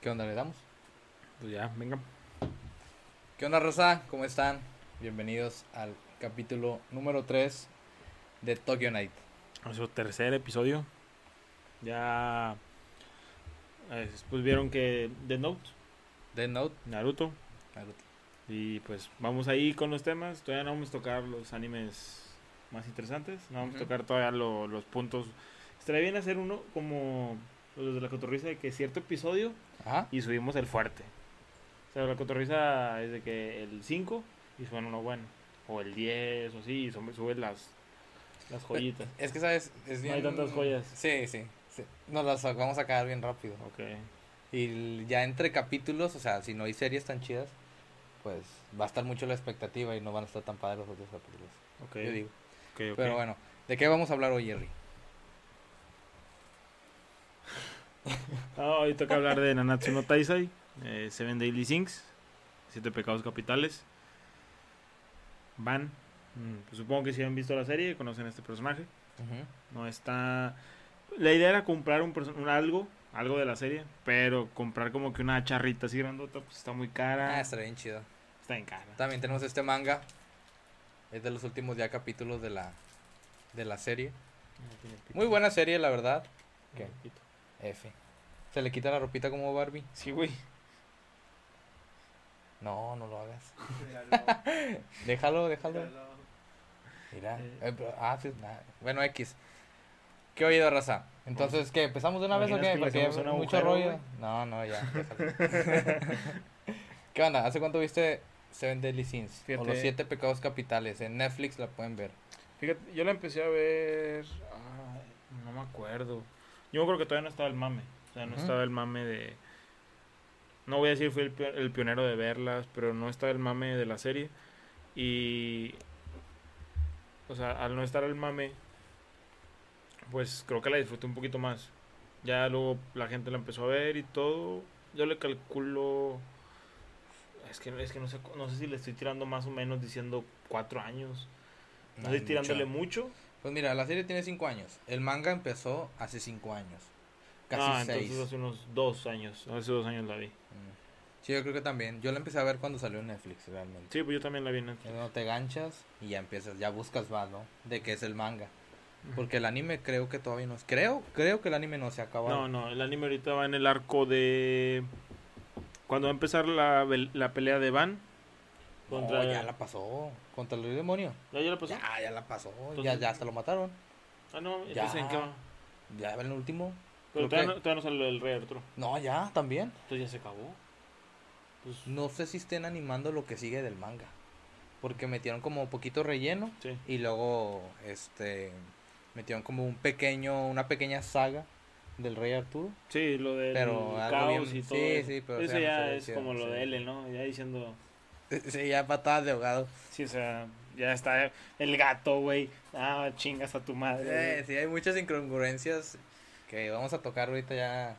¿Qué onda le damos? Pues ya, venga. ¿Qué onda, Rosa? ¿Cómo están? Bienvenidos al capítulo número 3 de Tokyo Night. Nuestro tercer episodio. Ya. eh, Después vieron que The Note, Death Note. Naruto. Naruto. Y pues vamos ahí con los temas. Todavía no vamos a tocar los animes más interesantes. No vamos Ujú. a tocar todavía lo- los puntos. Estaría bien hacer uno como los de la cotorriza de que cierto episodio Ajá. y subimos el fuerte. O sea, la cotorriza es de que el 5 y suben uno bueno. O el 10 o así y sube- suben las, las joyitas. Es que, ¿sabes? Es No bien... hay tantas joyas. Sí, sí. sí. Nos las vamos a acabar bien rápido. Ok. Y ya entre capítulos, o sea, si no hay series tan chidas, pues va a estar mucho la expectativa y no van a estar tan padres los otros capítulos. Ok. Yo digo. ok, ok. Pero bueno, ¿de qué vamos a hablar hoy, Jerry? Hoy toca hablar de Nanatsu no Taisai, eh, Seven Daily Things, Siete Pecados Capitales. Van, mm, pues supongo que si han visto la serie, conocen a este personaje. No está. La idea era comprar un, algo, algo de la serie, pero comprar como que una charrita así grandota, pues está muy cara. Ah, estaría bien chido. Está bien cara. También tenemos este manga. Es de los últimos ya capítulos de la, de la serie. Muy buena serie, la verdad. ¿Qué? F. Se le quita la ropita como Barbie. Sí, güey. No, no lo hagas. Déjalo, déjalo. Mira. Eh. eh, ah, sí, nah, Bueno, X. ¿Qué oído, raza? Entonces, ¿qué? ¿Empezamos de una vez o ¿Imaginas qué? Porque mucho agujero, rollo. No, no, ya. ¿Qué onda? ¿Hace cuánto viste Seven Deadly Sins? O los siete pecados capitales. En Netflix la pueden ver. Fíjate, yo la empecé a ver. ay, no me acuerdo. Yo creo que todavía no estaba el mame. O sea, no estaba el mame de. No voy a decir fui el, el pionero de verlas, pero no estaba el mame de la serie. Y. O sea, al no estar el mame, pues creo que la disfruté un poquito más. Ya luego la gente la empezó a ver y todo. Yo le calculo. Es que, es que no, sé, no sé si le estoy tirando más o menos diciendo cuatro años. No estoy tirándole mucho. mucho. Pues mira, la serie tiene cinco años. El manga empezó hace cinco años. Casi ah, seis. entonces hace unos dos años. Hace dos años la vi. Mm. Sí, yo creo que también. Yo la empecé a ver cuando salió en Netflix, realmente. Sí, pues yo también la vi en Netflix. No te ganchas y ya empiezas, ya buscas más, ¿no? De qué es el manga. Porque el anime creo que todavía no es. Creo, creo que el anime no se ha acabado. No, no, el anime ahorita va en el arco de... Cuando va a empezar la, la pelea de Van. No, Contra... ya la pasó. Contra el rey demonio. ¿Ya, ya la pasó? Ya, ya la pasó. ya, Entonces- ya hasta lo mataron. Ah, no, Ya. ¿en qué? Ya en el último. Pero todavía que- no, todavía no sale el rey Arturo. No, ya, también. Entonces ya se acabó. Pues, No sé si estén animando lo que sigue del manga. Porque metieron como poquito relleno. sí. Y luego, este. Metieron como un pequeño, una pequeña saga del rey Arturo. Sí, lo del Pero caos bien- y sí, todo. eso. sí, pero, o Eso sea, no ya es como lo sí. de L, ¿no? Ya diciendo... Sí, ya patadas de ahogado. Sí, o sea, ya está el gato, güey. Ah, chingas a tu madre. Eh, sí, hay muchas incongruencias que vamos a tocar ahorita ya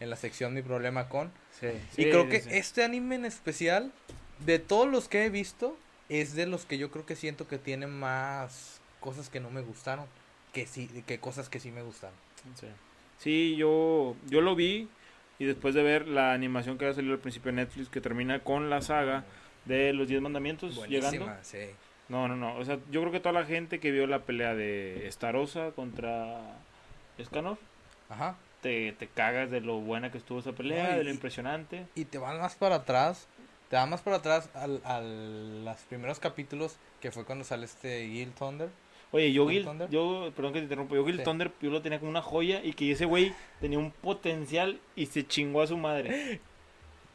en la sección Mi Problema con. Sí, y sí, creo sí, que sí. este anime en especial, de todos los que he visto, es de los que yo creo que siento que tiene más cosas que no me gustaron que sí, que cosas que sí me gustaron. Sí, Sí, yo, yo lo vi y después de ver la animación que había salido al principio de Netflix que termina con la saga de los 10 mandamientos llegando. Sí. No, no, no. O sea, yo creo que toda la gente que vio la pelea de Starosa contra Escanor, Ajá. te, te cagas de lo buena que estuvo esa pelea, No, y- de lo impresionante. Y te van más para atrás, te van más para atrás al, al los primeros capítulos que fue cuando sale este Gil Thunder. Oye, yo ¿Con Gil, Thunder? yo, perdón que te interrumpo, yo Gil Sí. Thunder, yo lo tenía como una joya y que ese güey tenía un potencial y se chingó a su madre.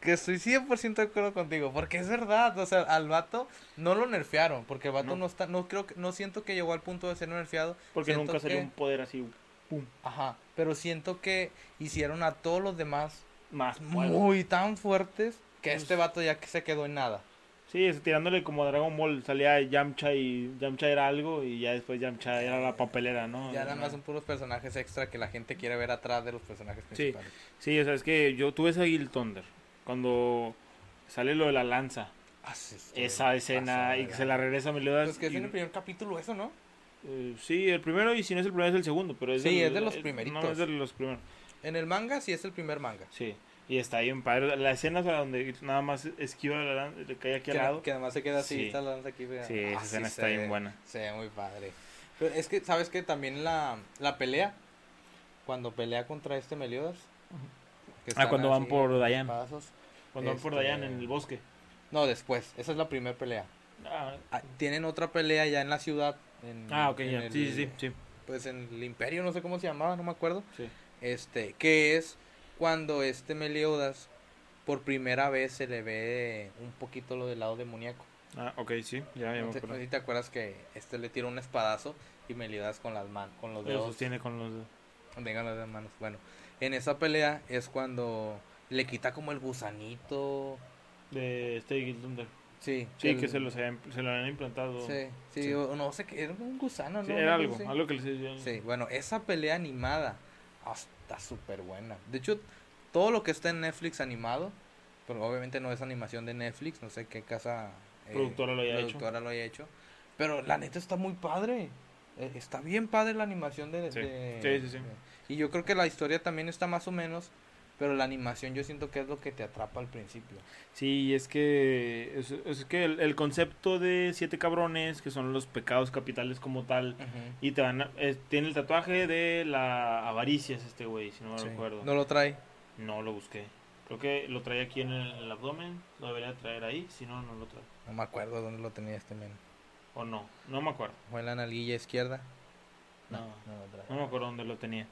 Que estoy 100% de acuerdo contigo, porque es verdad, o sea, al vato no lo nerfearon, porque el vato no, No. está, no creo que, no siento que llegó al punto de ser nerfeado, Porque Siento nunca salió que- un poder así, pum, ajá, pero siento que hicieron a todos los demás más muy tan fuertes que Pues- este vato ya que se quedó en nada. Sí, es- tirándole como a Dragon Ball, salía Yamcha y Yamcha era algo y ya después Yamcha era la papelera, ¿no? Ya nada más son puros personajes extra que la gente quiere ver atrás de los personajes Sí. principales. Sí, o sea, es que yo tuve ese Gil Thunder cuando sale lo de la lanza, Ah, sí, esa bien escena pasada, y que se la regresa a Meliodas. Pues que es y- en el primer capítulo eso, ¿no? eh, sí, el primero y si no es el primero es el segundo, pero es Sí, es de los eh, primeritos. No, es de los primeros. En el manga sí es el primer manga. Sí. Y está ahí en padre. La escena donde nada más esquiva la lanza, le cae aquí que, al lado. Que además se queda así, sí. está la lanza aquí. Sí, esa ah, escena está bien buena. Sí, muy padre. Pero es que, ¿sabes que También la, la pelea, cuando pelea contra este Meliodas. Ah, cuando van por Dayan. Cuando van por este, Dayan en el bosque. No, después. Esa es la primera pelea. Ah. ah, tienen otra pelea ya en la ciudad. En, ah, ok, ya. sí, sí, sí. Pues en el Imperio, no sé cómo se llamaba, no me acuerdo. Sí. Este, que es cuando este Meliodas por primera vez se le ve un poquito lo del lado demoníaco. Ah, ok, sí, ya, ya me acuerdo. te acuerdas que este le tira un espadazo y Meliodas con las manos, con los dedos. Lo sostiene con los dedos. Vengan las manos. Bueno, en esa pelea es cuando le quita como el gusanito. De este Thunder. Sí, sí que se, lo, se, lo han implantado. Sí, sí, no sé, qué era un gusano, ¿no? Sí, era algo, algo que le Sí, bueno, esa pelea animada está súper buena. De hecho, todo lo que está en Netflix animado, pero obviamente no es animación de Netflix, no sé qué casa eh, productora, lo, haya productora lo haya hecho. Pero la neta está muy padre. Eh, está bien padre la animación de, sí. sí, sí, sí. Y yo creo que la historia también está más o menos pero la animación yo siento que es lo que te atrapa al principio. Sí, es que es, que el, concepto de siete cabrones, que son los pecados capitales como tal, y te van tiene el tatuaje de la avaricia, es este güey, si no me recuerdo. ¿No lo trae? No lo busqué. Creo que lo trae aquí en el, abdomen, lo debería traer ahí, si no, no lo trae. No me acuerdo dónde lo tenía este men. O no, no me acuerdo. ¿O en la nalguilla izquierda? No, no, no, lo trae. no me acuerdo dónde lo tenía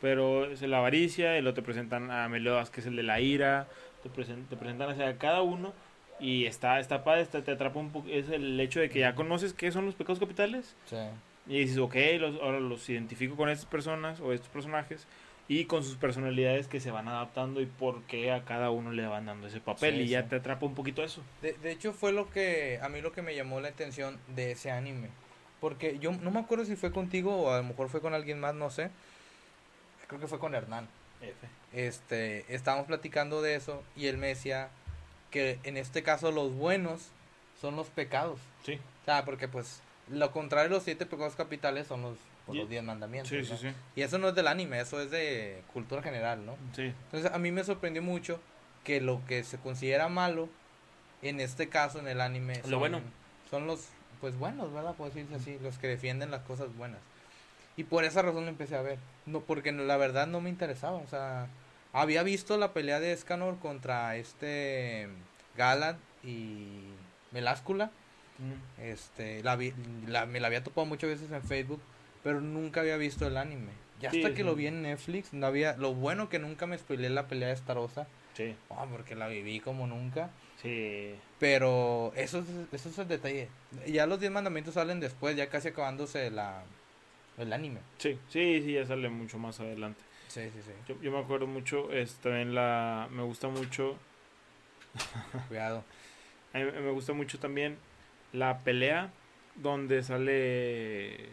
pero es la avaricia, y luego te presentan a Meliodas, que es el de la ira, te, te presentan a cada uno, y está, está padre, te atrapa un poco, es el hecho de que ya conoces qué son los pecados capitales, sí. y dices, ok, los, ahora los identifico con estas personas o estos personajes, y con sus personalidades que se van adaptando y por qué a cada uno le van dando ese papel, y ya te atrapa un poquito eso. De, de hecho, fue lo que, a mí lo que me llamó la atención de ese anime, porque yo no me acuerdo si fue contigo o a lo mejor fue con alguien más, no sé, creo que fue con Hernán. Este, estábamos platicando de eso y él me decía que en este caso los buenos son los pecados. Sí. O sea, porque pues lo contrario de los siete pecados capitales son los, pues, los diez mandamientos. Sí, sí, sí. Y eso no es del anime, eso es de cultura general, ¿no? Sí. Entonces a mí me sorprendió mucho que lo que se considera malo, en este caso en el anime, son, lo bueno. son los pues buenos, ¿verdad? Puedo decirse así, los que defienden las cosas buenas. Y por esa razón lo empecé a ver. No, porque la verdad no me interesaba. O sea, había visto la pelea de Escanor contra este Galad y Meláscula. Este, la, la, me la había topado muchas veces en Facebook, pero nunca había visto el anime. Ya hasta que lo vi en Netflix, no había, lo bueno que nunca me spoilé la pelea de Starosa. Sí. Oh, porque la viví como nunca. Sí. Pero eso es, eso es el detalle. Ya los 10 mandamientos salen después, ya casi acabándose la, el anime. Sí, sí, sí, ya sale mucho más adelante. Sí, sí, sí. Yo, yo me acuerdo mucho, es, también la, me gusta mucho. Cuidado. A mí me gusta mucho también la pelea donde sale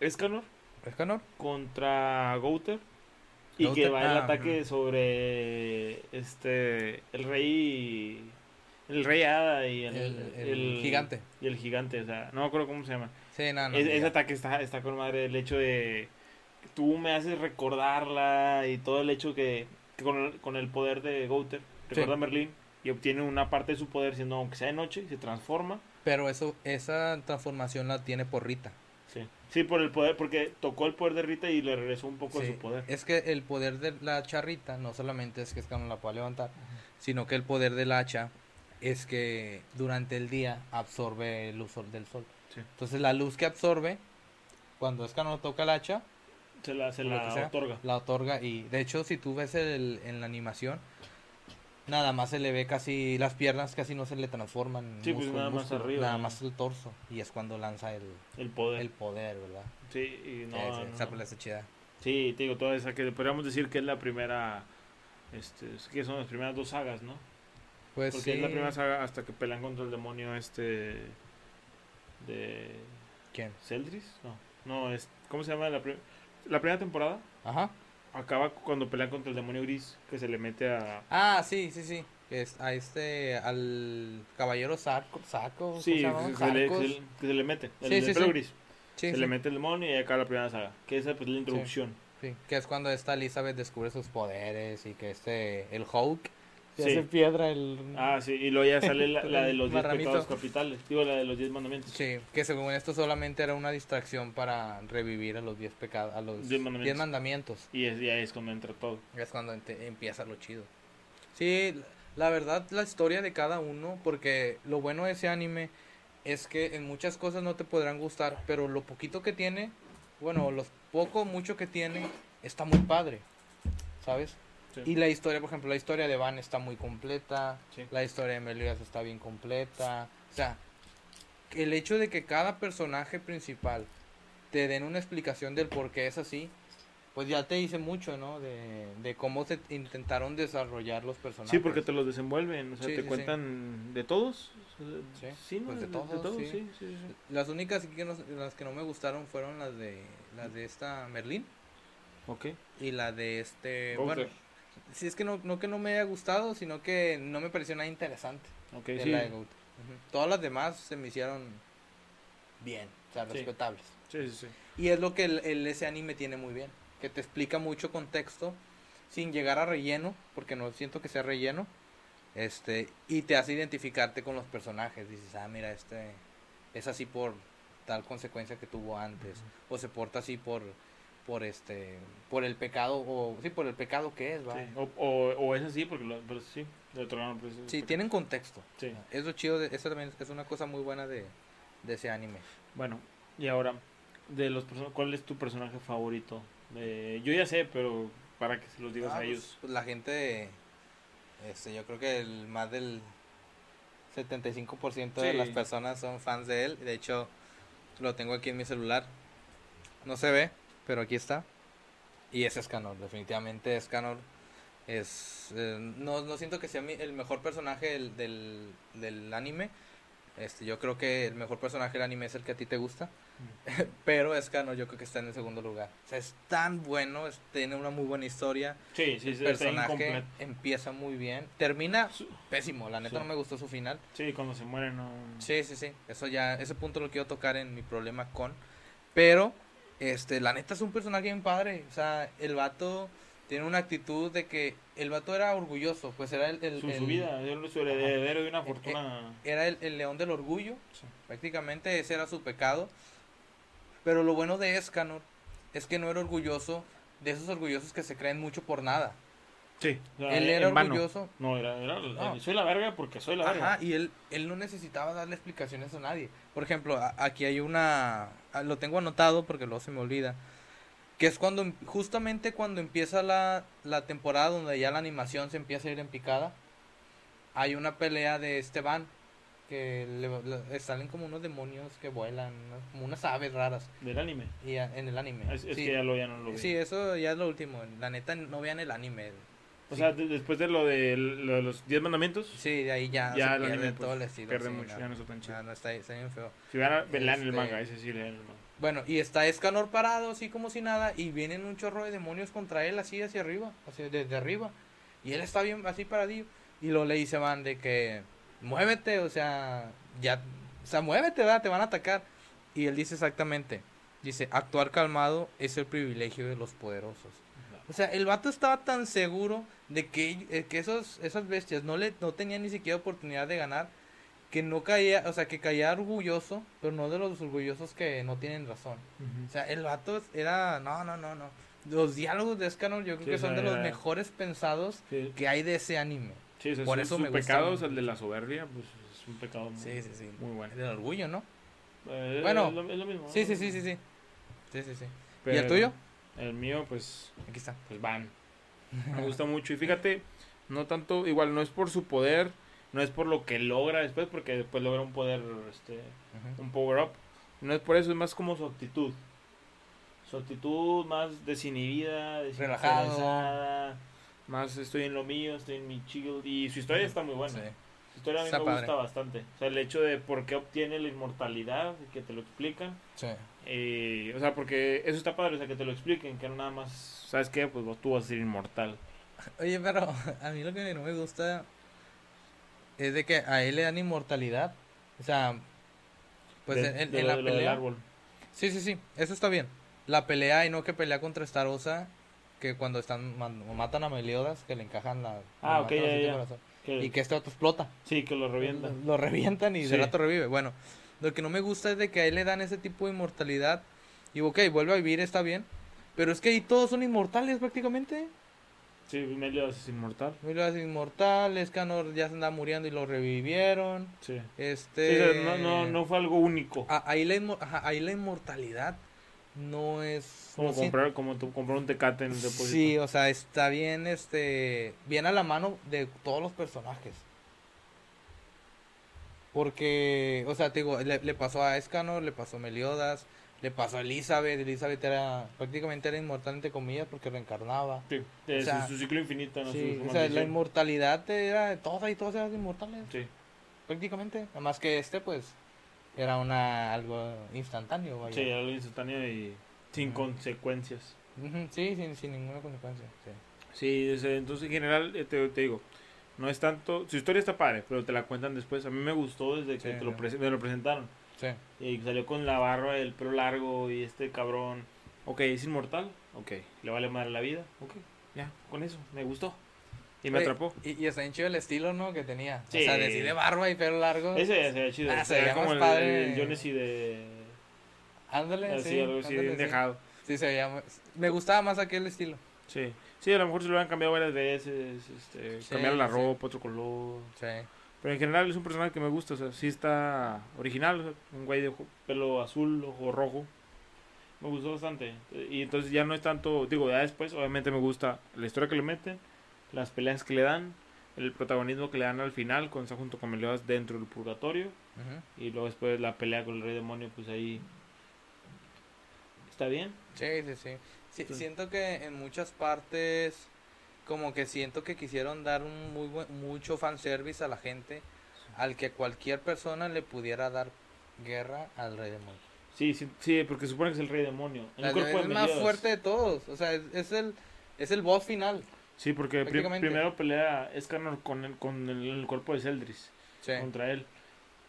Escanor. Escanor. Contra Gouter. Y que va el ah, ataque sobre este el rey el rey hada y el, el, gigante. Y el gigante, o sea, no me acuerdo cómo se llama. Sí, no, no, ese ataque está, está con madre. El hecho de. Tú me haces recordarla y todo el hecho que. con, el poder de Gouter, recuerda a Merlín y obtiene una parte de su poder, siendo aunque sea de noche, se transforma. Pero eso esa transformación la tiene por Rita. Sí. Sí, por el poder, porque tocó el poder de Rita y le regresó un poco de su poder. Es que el poder de la charrita no solamente es que es que no la pueda levantar, sino que el poder del hacha es que durante el día absorbe el luz del sol. Entonces la luz que absorbe, cuando es que no toca el hacha, se la, se la otorga. La otorga y de hecho si tú ves el, en la animación, nada más se le ve casi, las piernas casi no se le transforman. Sí, pues nada más arriba. Nada más el torso y es cuando lanza el, el poder. El poder, ¿verdad? Sí, y no, esa no. está chida. Sí, te digo, toda esa que podríamos decir que es la primera, este, que son las primeras dos sagas, ¿no? Pues Porque es la primera saga hasta que pelean contra el demonio este de ¿Quién? ¿Celdris? No, no es ¿cómo se llama la, la primera temporada? Ajá. Acaba cuando pelean contra el demonio gris que se le mete a Ah, sí, sí, sí. Es a este al caballero saco, saco sí, que se, le, que, se, le, mete el, sí, sí, pelo gris. se le mete el demonio y acaba la primera saga, que esa pues la introducción. Que es cuando esta Elizabeth descubre sus poderes y que este, el Hulk, se Sí. hace piedra el... Ah, sí, y luego ya sale la, la de los 10 Marramito. pecados capitales. Digo, la de los 10 mandamientos. Sí, que según esto solamente era una distracción para revivir a los 10 pecados, a los Diez mandamientos. 10 mandamientos. Y es, ya es cuando entra todo. Es cuando empieza lo chido. Sí, la verdad, la historia de cada uno, porque lo bueno de ese anime es que en muchas cosas no te podrán gustar, pero lo poquito que tiene, bueno, los poco, mucho que tiene, está muy padre, ¿sabes? Sí. Y la historia, por ejemplo, la historia de Van está muy completa, Sí. la historia de Meliodas está bien completa, o sea, el hecho de que cada personaje principal te den una explicación del por qué es así, pues ya te dice mucho, ¿no? De, de cómo se intentaron desarrollar los personajes. Sí, porque te los desenvuelven, o sea, Sí, te sí, sí. cuentan de todos. Sí, ¿no? pues de de, todos, todos, sí. sí, sí, sí. Las únicas que no- las que no me gustaron fueron las de las de esta Merlín Ok. y la de este, Bowser. bueno, sí es que no, no que no me haya gustado, sino que no me pareció nada interesante. Ok, de sí. la de Goat. Ujú. Todas las demás se me hicieron bien, o sea, respetables. Sí, sí, sí. Y es lo que el, el- ese anime tiene muy bien, que te explica mucho contexto sin llegar a relleno, porque no siento que sea relleno, este, y te hace identificarte con los personajes. Dices, ah, mira, este es así por tal consecuencia que tuvo antes, o se porta así por por este por el pecado o sí por el pecado que es va Sí, O, o, o es así, porque lo, pero sí, lado, pues, sí tienen contexto Sí. es lo chido de, eso también es una cosa muy buena de, de ese anime Bueno, y ahora, de los ¿cuál es tu personaje favorito? De- yo ya sé, pero para que se los digas Ah, a pues, ellos. pues, la gente, este, yo creo que el más del 75% de Sí. las personas son fans de él. De hecho, lo tengo aquí en mi celular. No se ve, pero aquí está. Y es Escanor, definitivamente Escanor es... eh, no, no siento que sea mi- el mejor personaje del, del, del anime. Este, yo creo que el mejor personaje del anime es el que a ti te gusta. Pero Escanor yo creo que está en el segundo lugar. O sea, es tan bueno, es- tiene una muy buena historia Sí, sí, el sí, personaje empieza muy bien. Termina pésimo. La neta Sí. no me gustó su final. Sí, cuando se muere no... Sí, sí, sí. Eso ya, ese punto lo quiero tocar en mi problema con. Pero, este, la neta es un personaje bien padre. O sea, el vato tiene una actitud de que el vato era orgulloso. Pues era el, el- Su, el- su vida, su heredero de una fortuna... era el, el león del orgullo. Sí. Prácticamente ese era su pecado. Pero lo bueno de Escanor es que no era orgulloso de esos orgullosos que se creen mucho por nada. Sí, o sea, Él era orgulloso No, era, era- No. soy la verga porque soy la verga. Ajá, y él, él no necesitaba darle explicaciones a nadie. Por ejemplo, a- aquí hay una, lo tengo anotado porque luego se me olvida, que es cuando, justamente cuando empieza la, la temporada donde ya la animación se empieza a ir en picada, hay una pelea de Esteban, que le, le- salen como unos demonios que vuelan, como unas aves raras, Del anime. y a- en el anime. Es, es sí, que ya lo, ya no lo vi. sí, eso ya es lo último, la neta no vean el anime. O Sí. sea, de- después de lo de, lo de los 10 mandamientos, Sí, de ahí ya, Ya se el pierde pues, todo el estilo. pierde sí, mucho, no, ya no está tan chido. no, no, está, está bien feo. si van a el Este- manga, ese sí lean el manga. Bueno, y está Escanor parado, así como si nada, y vienen un chorro de demonios contra él, así hacia arriba, así desde arriba. Y él está bien, así paradillo. Y lo le dice Van de que, muévete, o sea, ya, o sea, muévete, ¿verdad? te van a atacar. Y él dice exactamente, dice, actuar calmado es el privilegio de los poderosos. O sea, el vato estaba tan seguro de que, eh, que esos, esas bestias no le no tenían ni siquiera oportunidad de ganar, que no caía, o sea, que caía orgulloso, pero no de los orgullosos que no tienen razón. O sea, el vato era, no, no, no, no. Los diálogos de Escanor yo creo Sí, que son de los mejores pensados Sí, que hay de ese anime. sí, o sea, por eso su me pecado, el de la soberbia, pues es un pecado muy, Sí, sí, sí. muy bueno. Del orgullo, ¿no? Eh, Bueno, es lo, es lo mismo. Sí, sí, sí, sí, sí. Sí, sí, sí. ¿Y el tuyo? El mío, pues, Aquí está. pues van. Me gusta mucho. Y fíjate, no tanto, igual no es por su poder, no es por lo que logra después, porque después logra un poder, este, un power up. No es por eso, es más como su actitud. Su actitud más desinhibida, desinteresada, Más estoy en lo mío, estoy en mi chill. Y su historia está muy buena. Sí. Su historia a mí Está me padre. gusta bastante. O sea, el hecho de por qué obtiene la inmortalidad, que te lo explican. Sí. Eh, o sea, porque eso está padre, o sea, que te lo expliquen, que no nada más, ¿sabes qué? Pues tú vas a ser inmortal. Oye, pero a mí lo que no me gusta es de que a él le dan inmortalidad. O sea, pues De- en, en- de en lo- la de lo del pelea. árbol. Sí, sí, sí, eso está bien. la pelea y no que pelea contra Starosa, que cuando están matan a Meliodas, que le encajan la... Ah, ok, ya, ya. Que- Y que este otro explota. Sí, que lo revientan. Lo revientan y Sí. de rato revive. Bueno, lo que no me gusta es de que a él le dan ese tipo de inmortalidad. Y ok, vuelve a vivir, está bien. Pero es que ahí todos son inmortales prácticamente. Sí, Meliodas es inmortal. Meliodas es inmortal, Escanor ya se anda muriendo y lo revivieron. Sí. Este... Sí, no, no, no fue algo único. A- ahí, la inmo- ajá, ahí la inmortalidad no es... como no si- comprar, como tu- comprar un tecate en el depósito. Sí, o sea, está bien, este, bien a la mano de todos los personajes. Porque, o sea, te digo, le, le pasó a Escanor, le pasó a Meliodas, le pasó a Elizabeth. Elizabeth era, prácticamente era inmortal, entre comillas, porque reencarnaba. Sí, de O sea, su, su ciclo infinito, ¿no? Su- Sí, su o sea, la inmortalidad era de todas y todos eran inmortales, Sí, prácticamente. Nada más que este, pues, era una algo instantáneo, vaya. sí, algo instantáneo y sin consecuencias. Sí, sin, sin ninguna consecuencia. Sí. Sí, entonces en general, eh, te, te digo, no es tanto. Su historia está padre, pero te la cuentan después. A mí me gustó desde que Sí, te lo me lo presentaron. Sí. Y salió con la barba, el pelo largo y este cabrón. Ok, es inmortal. Ok, le vale madre la vida. Ok, ya, con eso, me gustó. Y me Oye, atrapó. Y, y está bien chido el estilo, ¿no? Que tenía. Sí. O sea, de, barba y pelo largo. Ese se ve chido. Ah, se veía como el, padre. el Jonesy de. Ándale, sí. algo así, ándale, bien sí. dejado. Sí, se veía. Me gustaba más aquel estilo. Sí. Sí, a lo mejor se lo han cambiado varias veces. Este, Sí, cambiar la sí. ropa, otro color. Sí. Pero en general es un personaje que me gusta, o sea, sí está original, o sea, un güey de pelo azul, ojo rojo. Me gustó bastante. Y entonces ya no es tanto, digo, ya después obviamente me gusta la historia que le meten, las peleas que le dan, el protagonismo que le dan al final, cuando está junto con Meliodas dentro del purgatorio, y luego después la pelea con el rey demonio, pues ahí está bien. Sí, sí, sí. Sí, Sí. Siento que en muchas partes. Como que siento que quisieron dar un muy buen, mucho fanservice a la gente. Al que cualquier persona le pudiera dar guerra al rey demonio. Sí, sí, sí, porque supone que es el rey demonio. El cuerpo es de el más fuerte de todos. O sea, es, es el, es el boss final. Sí, porque primero pelea Escanor con el, con el, el cuerpo de Celdris. Sí. contra él.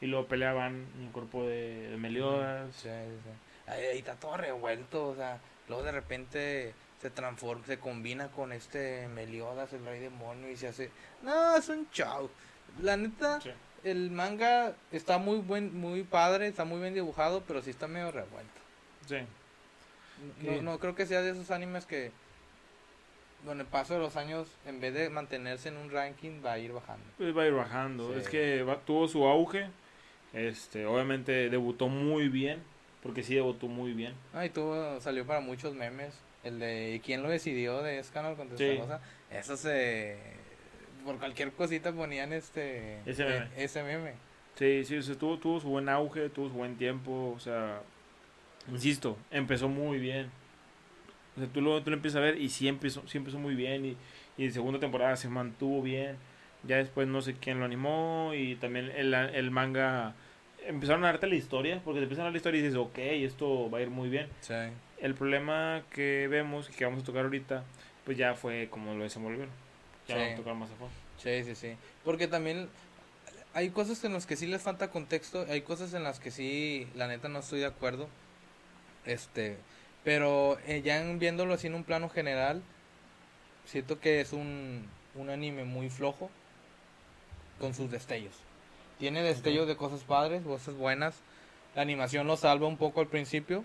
Y luego peleaban en el cuerpo de, de Meliodas. Sí, sí, sí. Ahí, ahí está todo revuelto, o sea, luego de repente se transforma, se combina con este Meliodas, el rey demonio, y se hace... No, es un chau. La neta, Sí. el manga está muy buen, muy padre, está muy bien dibujado, pero sí está medio revuelto. Sí. No, no creo que sea de esos animes que con el paso de los años, en vez de mantenerse en un ranking, va a ir bajando. Pues va a ir bajando. Sí. Es que va- tuvo su auge. Este, obviamente debutó muy bien. Porque sí debutó muy bien. Ah, y tuvo, salió para muchos memes. El de ¿y quién lo decidió de Escanor contra Sí. Starosa. Eso se. Por cualquier cosita ponían este. Ese meme. ese meme. Sí, sí, o sea, tuvo, tuvo su buen auge, tuvo su buen tiempo. O sea, insisto, empezó muy bien. O sea, tú lo, tú lo empiezas a ver y sí empezó, sí empezó muy bien. Y, y en segunda temporada se mantuvo bien. Ya después no sé quién lo animó. Y también el, el manga. Empezaron a darte la historia. Porque te empiezan a dar la historia y dices, ok, esto va a ir muy bien. Sí. El problema que vemos y que vamos a tocar ahorita, pues ya fue como lo desenvolvieron. Ya Sí. vamos a tocar más a fondo. Sí, sí, sí. Porque también hay cosas en las que sí les falta contexto, hay cosas en las que sí, la neta no estoy de acuerdo. Este, pero eh, ya viéndolo así en un plano general, siento que es un, un anime muy flojo con sus destellos. Tiene destellos de cosas padres, cosas buenas. La animación lo salva un poco al principio,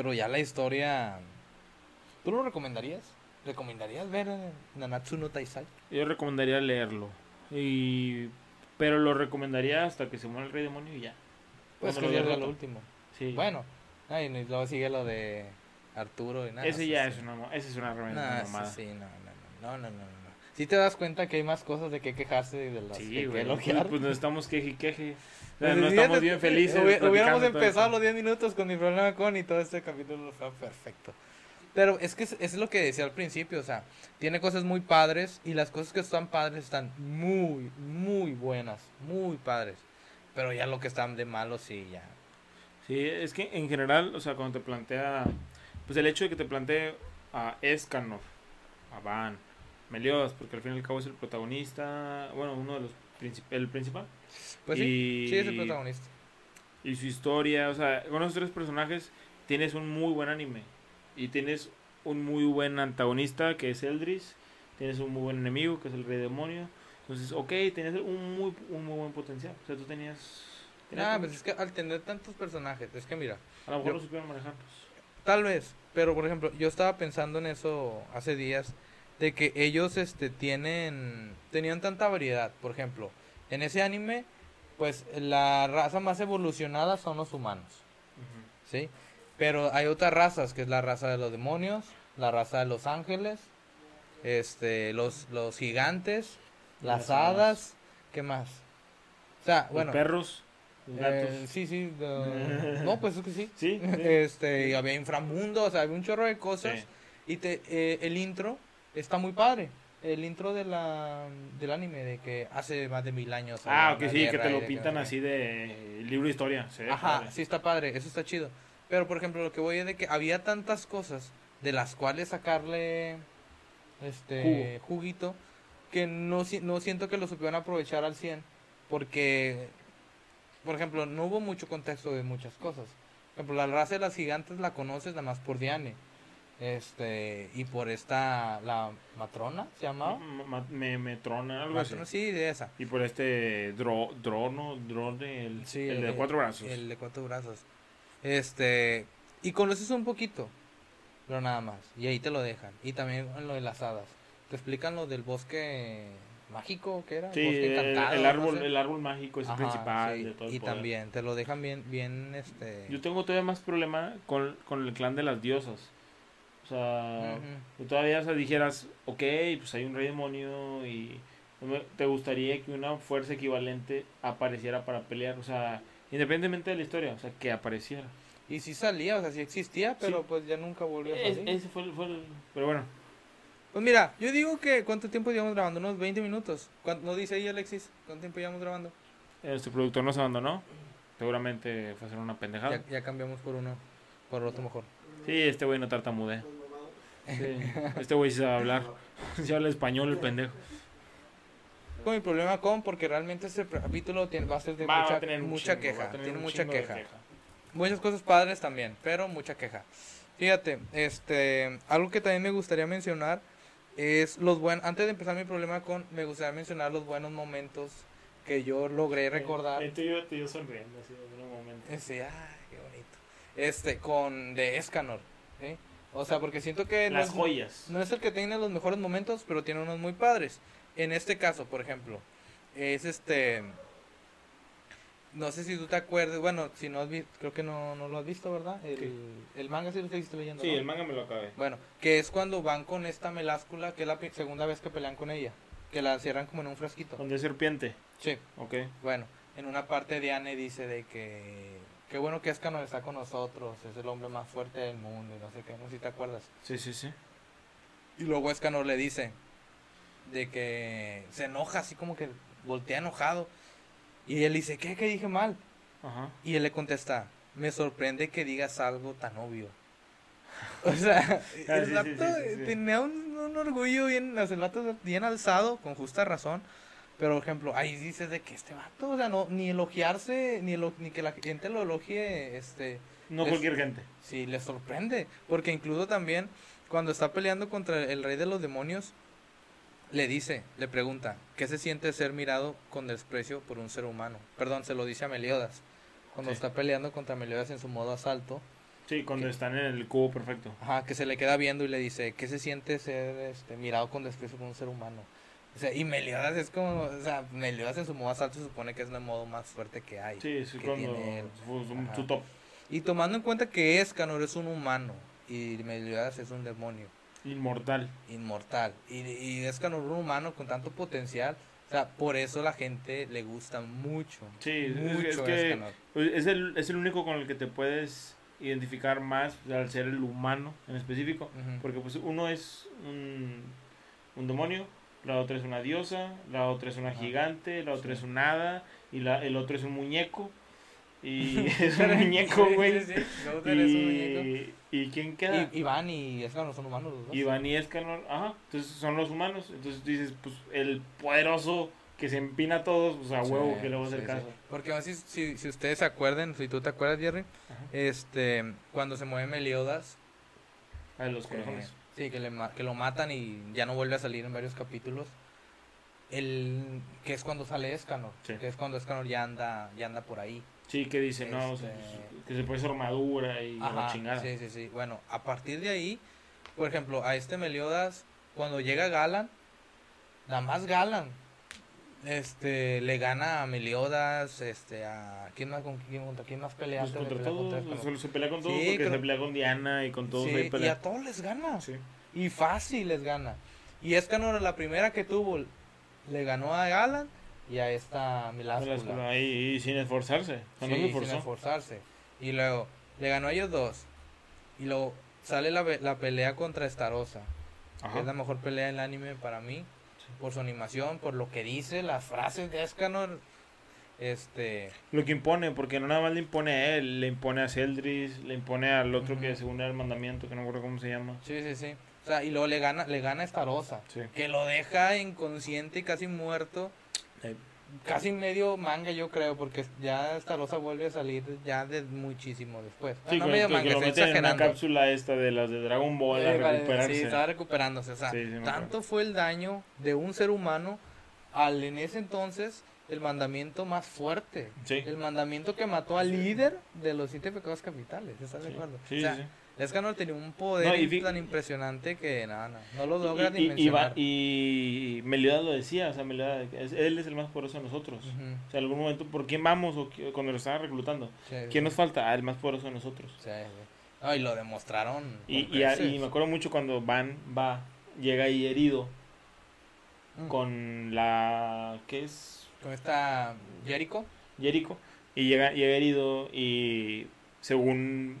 pero ya la historia... ¿Tú lo recomendarías? ¿Recomendarías ver eh, Nanatsu no Taisai? Yo recomendaría leerlo. Y... Pero lo recomendaría hasta que se muera el rey demonio y ya. Pues Cuando que lo lo último. Sí. Bueno, ay, y luego sigue lo de Arturo y nada. ese ya sí. es una, ese es una mamada. sí, no, no, no, no, no, no. Si te das cuenta que hay más cosas de que quejarse y de las Sí, que güey. elogiar. Pues nos estamos queje y queje. O sea, Pues, no estamos bien felices. hubi- Hubiéramos empezado los 10 minutos con mi problema con y todo este capítulo fue perfecto. Pero es que es, es lo que decía al principio, o sea, tiene cosas muy padres y las cosas que están padres están muy, muy buenas, muy padres. Pero ya lo que están de malo sí, ya. Sí, es que en general, o sea, cuando te plantea, pues el hecho de que te plantee a Escanor, a Van, Meliodas, porque al fin y al cabo es el protagonista, bueno, uno de los el principal, Pues sí, Y- sí es el protagonista. y su historia, o sea, con esos tres personajes tienes un muy buen anime. Y tienes un muy buen antagonista que es Eldris. Tienes un muy buen enemigo que es el Rey Demonio. Entonces, ok, tienes un muy, un muy buen potencial. O sea, tú tenías. tenías Ah, pues es que al tener tantos personajes, es que mira, A lo mejor yo- lo supieron manejar. tal vez, pero por ejemplo, yo estaba pensando en eso hace días, de que ellos este tienen, tenían tanta variedad, por ejemplo, en ese anime, pues la raza más evolucionada son los humanos, ¿sí? Pero hay otras razas, que es la raza de los demonios, la raza de los ángeles, este, los, los gigantes, las Las hadas. ¿qué más? O sea, Los bueno, perros, eh, sí, sí, no, pues es que sí. sí, sí. Este, y había inframundo, o sea, había un chorro de cosas. Sí. Y te, eh, el intro está muy padre. El intro de la, del anime, de que hace más de mil años. Ah, una sí, que te lo pintan así de libro de historia. Sí. Ajá, padre. sí está padre, eso está chido. Pero, por ejemplo, lo que voy es de que había tantas cosas de las cuales sacarle este juguito que no, no siento que lo supieron aprovechar al 100 porque, por ejemplo, no hubo mucho contexto de muchas cosas. Por ejemplo, la raza de las gigantes la conoces nada más por Diane. Este, y por esta, la matrona, ¿se llamaba? Ma- ma- me, me trona, algo así. Matrona, sí, de esa. Y por este dro, drono, drone, el, Sí, el de cuatro brazos. El de cuatro brazos. Este, y conoces un poquito, pero nada más. Y ahí te lo dejan. Y también lo de las hadas. Te explican lo del bosque mágico, ¿qué era? Sí, bosque el, encantado, el no árbol, sé. el árbol mágico es el principal sí, de todo el Y poder. también te lo dejan bien, bien, este... Yo tengo todavía más problema con, con el clan de las diosas. O sea, tú todavía o sea, dijeras, ok, pues hay un rey demonio y te gustaría que una fuerza equivalente apareciera para pelear. O sea, independientemente de la historia, o sea, que apareciera. Y sí salía, o sea, sí existía, pero Sí. pues ya nunca volvió a Es- salir. ese fue el, fue el- Pero bueno, Pues mira, yo digo que ¿cuánto tiempo llevamos grabando? Unos 20 minutos. ¿Cuánto, ¿No dice ahí Alexis? ¿Cuánto tiempo llevamos grabando? este productor nos abandonó. Seguramente fue a hacer una pendejada. Ya, ya cambiamos por uno, por otro mejor. Sí, este güey no tartamudea. Sí, este güey sí sabe hablar. Sí habla español el pendejo. Con mi problema con, porque realmente este capítulo tiene, va a ser de Va, va mucha, a tener mucha chingo, queja. va a tener Tiene mucha queja. Muchas cosas padres también, pero mucha queja. Fíjate, este, algo que también me gustaría mencionar es los buenos, antes de empezar mi problema con, me gustaría mencionar los buenos momentos que yo logré recordar. Eh, tú y yo, tú y yo sonriendo así en un momento. Este, ay, qué bonito. Este, con de Escanor, ¿sí? O sea, porque siento que no es- joyas. no es el que tiene los mejores momentos, pero tiene unos muy padres. En este caso, por ejemplo, es este. No sé si tú te acuerdas, bueno, si no has visto, creo que no, no lo has visto, ¿verdad? El, el manga sí lo seguiste leyendo. Sí, ¿no? el manga me lo acabé. Bueno, que es cuando van con esta meláscula, que es la segunda vez que pelean con ella. Que la cierran como en un frasquito. Donde es serpiente. Sí, Ok. bueno, en una parte Diane dice de que. Qué bueno que Escanor está con nosotros, es el hombre más fuerte del mundo y no sé qué, no sé si te acuerdas. Sí, sí, sí. Y luego Escanor le dice de que se enoja, así como que voltea enojado. Y él dice, ¿qué? ¿Qué dije mal? Ajá. Y él le contesta, me sorprende que digas algo tan obvio. O sea, Ah, el vato sí, sí, sí, sí. tenía un, un orgullo bien, el vato bien alzado, con justa razón. Pero, por ejemplo, ahí dices de que este vato, o sea, no, ni elogiarse, ni, elo- ni que la gente lo elogie, este, No cualquier gente. Sí, le sorprende. Porque incluso también cuando está peleando contra el rey de los demonios, le dice, le pregunta, ¿qué se siente ser mirado con desprecio por un ser humano? Perdón, se lo dice a Meliodas. Cuando Sí. está peleando contra Meliodas en su modo asalto, Sí, cuando están en el cubo perfecto. ajá, que se le queda viendo y le dice, ¿qué se siente ser este, mirado con desprecio por un ser humano? O sea, y Meliodas es como, o sea, Meliodas en su modo asalto se supone que es el modo más fuerte que hay. Sí, es que cuando tiene su, top. Y tomando en cuenta que Escanor es un humano y Meliodas es un demonio. Inmortal. inmortal. Y, y Escanor un humano con tanto potencial. O sea, por eso la gente le gusta mucho. Sí, es- es, mucho que Escanor. es el, es el único con el que te puedes identificar más al ser el humano en específico. Ujú. Porque pues uno es un, un demonio, la otra es una diosa, la otra es una Ajá. gigante, la otra Sí. es un hada y la, el otro es un muñeco. Y es un muñeco, güey. sí, sí. Muñeco. Y, ¿Y quién queda? Y Iván y Escanor son humanos los dos. Iván y Escanor, ajá, entonces son los humanos. Entonces dices, pues el poderoso que se empina a todos, pues a huevo que le voy a hacer caso. Porque así, si, si ustedes se acuerdan, si tú te acuerdas, Jerry, Ajá. este, cuando se mueve Meliodas, A los corazones. Sí, que, le que lo matan y ya no vuelve a salir en varios capítulos. El, que es cuando sale Escanor, Sí. que es cuando Escanor ya anda, ya anda por ahí. Sí, que dice, no, Este- pues, que se puede hacer armadura y la chingada. sí, sí, sí. Bueno, a partir de ahí, por ejemplo, a este Meliodas, cuando llega Galan, nada más Galan, este, le gana a Meliodas, este, a, ¿quién más, con quién, contra quién más pelea? Pues contra todos, contra se, pelea con todos Sí, porque creo- se pelea con Diana y con todos Sí, ahí y pelea. a todos les gana. Sí. Y fácil les gana. Y Escanor, la primera que tuvo, le ganó a Galan y a esta Miláscula. Ahí, y sin esforzarse. O sea, no Sí, se sin esforzarse. Y luego le ganó a ellos dos. Y luego sale la, la pelea contra que Ajá. Es la mejor pelea en el anime para mí. Por su animación, por lo que dice, las frases de Escanor. Este. Lo que impone, porque no nada más le impone a él, le impone a Celdris, le impone al otro Ujú. que según el mandamiento, que no recuerdo cómo se llama. Sí, sí, sí. O sea, y luego le gana, le gana a Estarosa. Sí. Que lo deja inconsciente y casi muerto. Eh, Casi medio manga, yo creo, porque ya Estarosa vuelve a salir ya de muchísimo después. Sí, no que, medio que- manga, lo meten en exagerando. cápsula esta de las de Dragon Ball a Eh, recuperarse. Sí, estaba recuperándose. O sea, Sí, sí, tanto fue el daño de un ser humano al en ese entonces el mandamiento más fuerte. Sí. El mandamiento que mató al líder de los siete pecados capitales. ¿Estás de Sí, acuerdo? sí, o sea, sí. Escanor tenía un poder No, tan impresionante que nada, no, no lo logra Y, y, y, y Meliodas lo decía, o sea, Meliodas, él es el más poderoso de nosotros. O sea, en algún momento, ¿por quién vamos? O cuando lo estaban reclutando. sí, ¿Quién sí, nos falta? Ah, el más poderoso de nosotros. sí, y lo demostraron. A- y me acuerdo mucho cuando Van va, llega ahí herido Mm. con la... ¿Qué es? Con esta Jericho. Jericho. Y llega, llega herido y según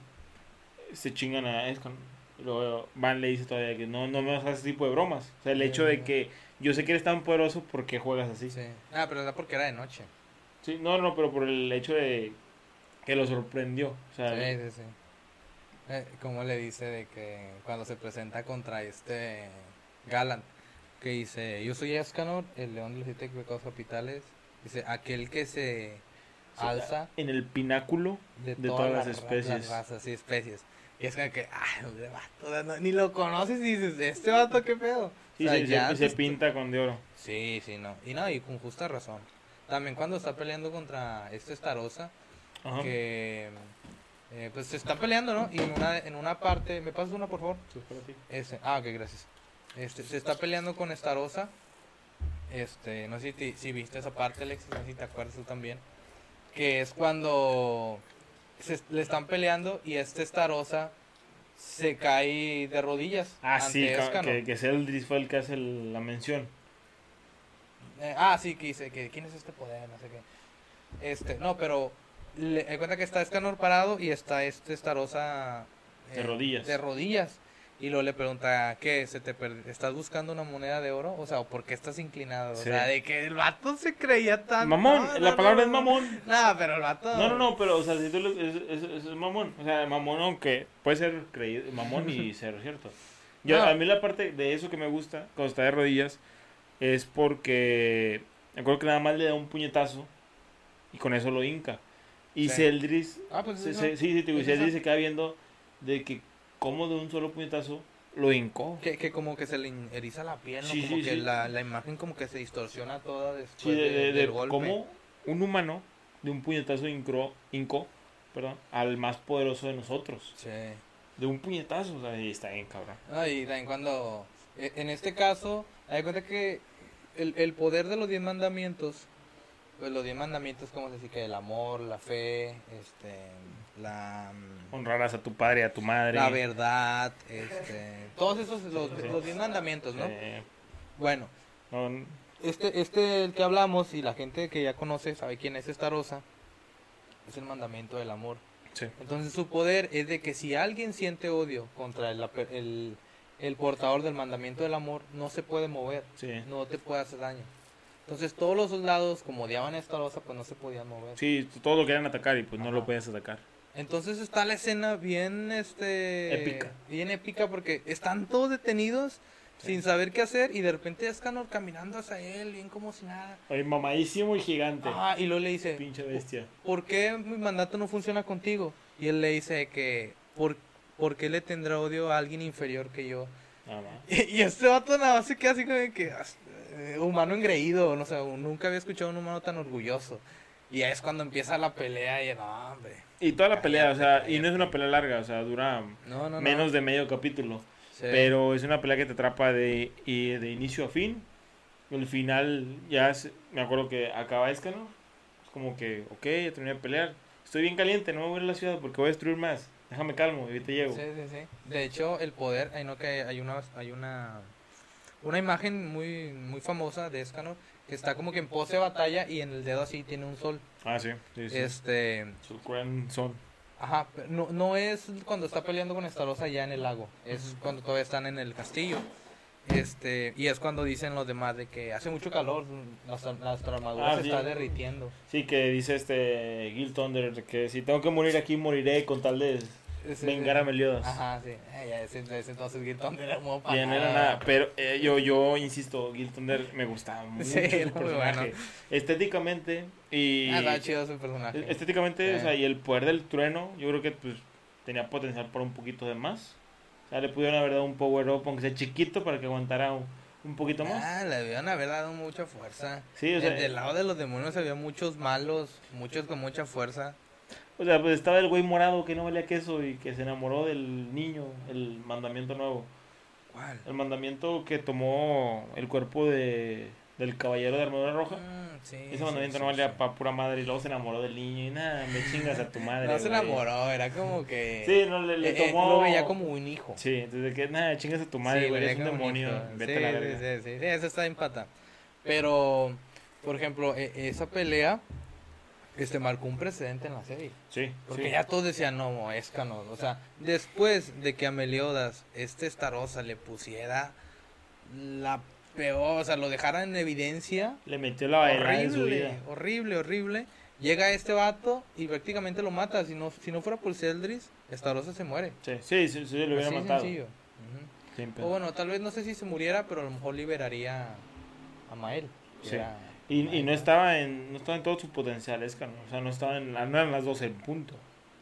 se chingan a Escan. Y Luego Van le dice todavía que no, no me hagas ese tipo de bromas. O sea, el Sí, hecho de que yo sé que eres tan poderoso porque juegas así. Sí. Ah, pero era porque era de noche. Sí, no, no, pero por el hecho de que lo sorprendió. O sea, Sí, sí, sí. Eh, como le dice de que cuando se presenta contra este Galant, que dice, yo soy Escanor, el león de los siete pecados capitales, dice, aquel que se alza en el pináculo de, de todas, todas las las, ra- especies. las razas y especies. Y es como que, ay, hombre, vato, no- ni lo conoces y dices, este vato, qué pedo. Sí, O sea, se, ya pinta con de oro. Sí, sí, no. Y no, y con justa razón. También cuando está peleando contra este Starosa, Ajá. que eh, pues se están peleando, ¿no? Y en una, en una parte, ¿me pasas una por favor? Eso es para ti. Ese, ah, ok, gracias. Este, se está peleando con Starosa. Este, no sé si, si viste esa parte, Alexis, no sé si te acuerdas tú también. Que es cuando se, le están peleando y este Starosa se cae de rodillas. Ah, ante sí, ca- Escanor. que, que Celdris fue el que hace el- la mención. Eh, ah, sí, que dice que quién es este poder, no sé qué. Este, no, pero le da cuenta que está Escanor parado y está este Starosa De rodillas. De rodillas. Y luego le pregunta, ¿qué? ¿Se te per- ¿Estás buscando una moneda de oro? O sea, ¿por qué estás inclinado? Sí. O sea, de que el vato se creía tan... Mamón, No, la palabra no. es mamón. No, pero el vato... No, no, no, pero, o sea, si tú le- es, es, es- es mamón. O sea, mamón, aunque puede ser creído, mamón y ser cierto. Yo. A mí la parte de eso que me gusta, cuando está de rodillas, es porque. Me acuerdo que nada más le da un puñetazo y con eso lo hinca. Y Sí. Celdris. Ah, pues se- eso. se- sí, sí, te Celdris se queda viendo de que, como de un solo puñetazo, lo hincó. Que, que como que se le eriza la piel, ¿no? Sí, como sí, que sí. La, la imagen como que se distorsiona toda después Sí, de, de- de- de del golpe. cómo un humano de un puñetazo hincó, hincó perdón, al más poderoso de nosotros. Sí. De un puñetazo, o sea, y está bien, cabrón. Ah, y también cuando, e- en este caso, hay cuenta que el, el poder de los diez mandamientos, pues los diez mandamientos, como se dice, que el amor, la fe, este, la, mm, Honrarás a tu padre y a tu madre. la verdad, este, todos esos, los, los diez mandamientos, ¿no? Eh, Bueno, no, este, este el que hablamos y la gente que ya conoce sabe quién es esta rosa, es el mandamiento del amor. sí. Entonces su poder es de que si alguien siente odio contra el, el, el portador del mandamiento del amor, no se puede mover, Sí. no te puede hacer daño. Entonces todos los soldados, como odiaban a esta rosa, pues no se podían mover. Sí, todos lo querían atacar y pues no lo puedes atacar. Entonces está la escena bien, este... Épica. Bien épica porque están todos detenidos sin saber qué hacer y de repente Escanor caminando hacia él, bien como si nada. Oye, mamadísimo y gigante. Ah, y luego le dice, Pinche bestia. ¿por qué mi mandato no funciona contigo? Y él le dice que, ¿por, ¿por qué le tendrá odio a alguien inferior que yo? Nada más. Y, y este vato nada más se queda así como de que, "As- eh, humano engreído, no sé, nunca había escuchado a un humano tan orgulloso. Y es cuando empieza la pelea y no, hombre. Y toda la pelea, o sea, y no es una pelea larga, o sea, dura No, no, no. menos de medio capítulo. Sí. Pero es una pelea que te atrapa de, de inicio a fin. El final, ya se- me acuerdo que acaba Escanor. Es como que, ok, ya terminé de pelear. Estoy bien caliente, no me voy a ir a la ciudad porque voy a destruir más. Déjame calmo y ahorita llego. Sí, sí, sí. De hecho, el poder, hay no que hay una hay una una imagen muy muy famosa de Escanor que está como que en pose de batalla y en el dedo así tiene un sol. Ah, sí, sí, sí. Este, Su Son. ajá, no no es cuando está peleando con Estarosa ya en el lago, es cuando todavía están en el castillo. Este, y es cuando dicen los demás de que hace mucho calor, nuestra, nuestra armadura Ah, se sí. está derritiendo. Sí, que dice este Gil Thunder que si tengo que morir aquí, moriré con tal de Ese- vengar a Meliodas. Ajá, sí. Eh, ya ese, ese entonces Gilton era muy Ya no era nada, pero eh, yo, yo insisto, Gil Thunder me gustaba mucho Sí, muy personaje. bueno. Estéticamente y Ah, chido su personaje. estéticamente, o Sí. sea, y el poder del trueno, yo creo que pues tenía potencial para un poquito de más. O sea, le pudieron haber dado un power up, aunque sea chiquito, para que aguantara un, un poquito más. Ah, le debían haber dado mucha fuerza. Sí, o sea, del lado de los demonios había muchos malos, muchos con mucha fuerza. O sea, pues estaba el güey morado que no valía queso y que se enamoró del niño, el mandamiento nuevo. ¿Cuál? El mandamiento que tomó el cuerpo de, del caballero de armadura roja. Mm, sí, Ese mandamiento sí, no valía sí. pa' pura madre y luego se enamoró del niño y nada, me chingas a tu madre. No se enamoró, era como que. Sí, no, le, le eh, eh, tomó. lo veía como un hijo. Sí, entonces que nada, chingas a tu madre, güey, eres un demonio, hijo. vete a la verga. Sí, sí, sí, eso está en pata. Pero, por ejemplo, e- esa pelea este marcó un precedente en la serie. Sí, Porque sí. ya todos decían, no, es canon. O sea, después de que a Meliodas, este Starosa, le pusiera la peor, o sea, lo dejara en evidencia. Le metió la bailada en su Horrible, vida. horrible, horrible. Llega este vato y prácticamente lo mata. Si no, si no fuera por Celdris, Starosa se muere. Sí, sí, sí, sí, lo hubiera Así matado. sencillo. Pedo. O bueno, tal vez no sé si se muriera, pero a lo mejor liberaría a Mael. Sí. era Y, y no estaba en no estaba en todo su potencial, es canon. O sea, no estaba en, no eran las 12 en punto.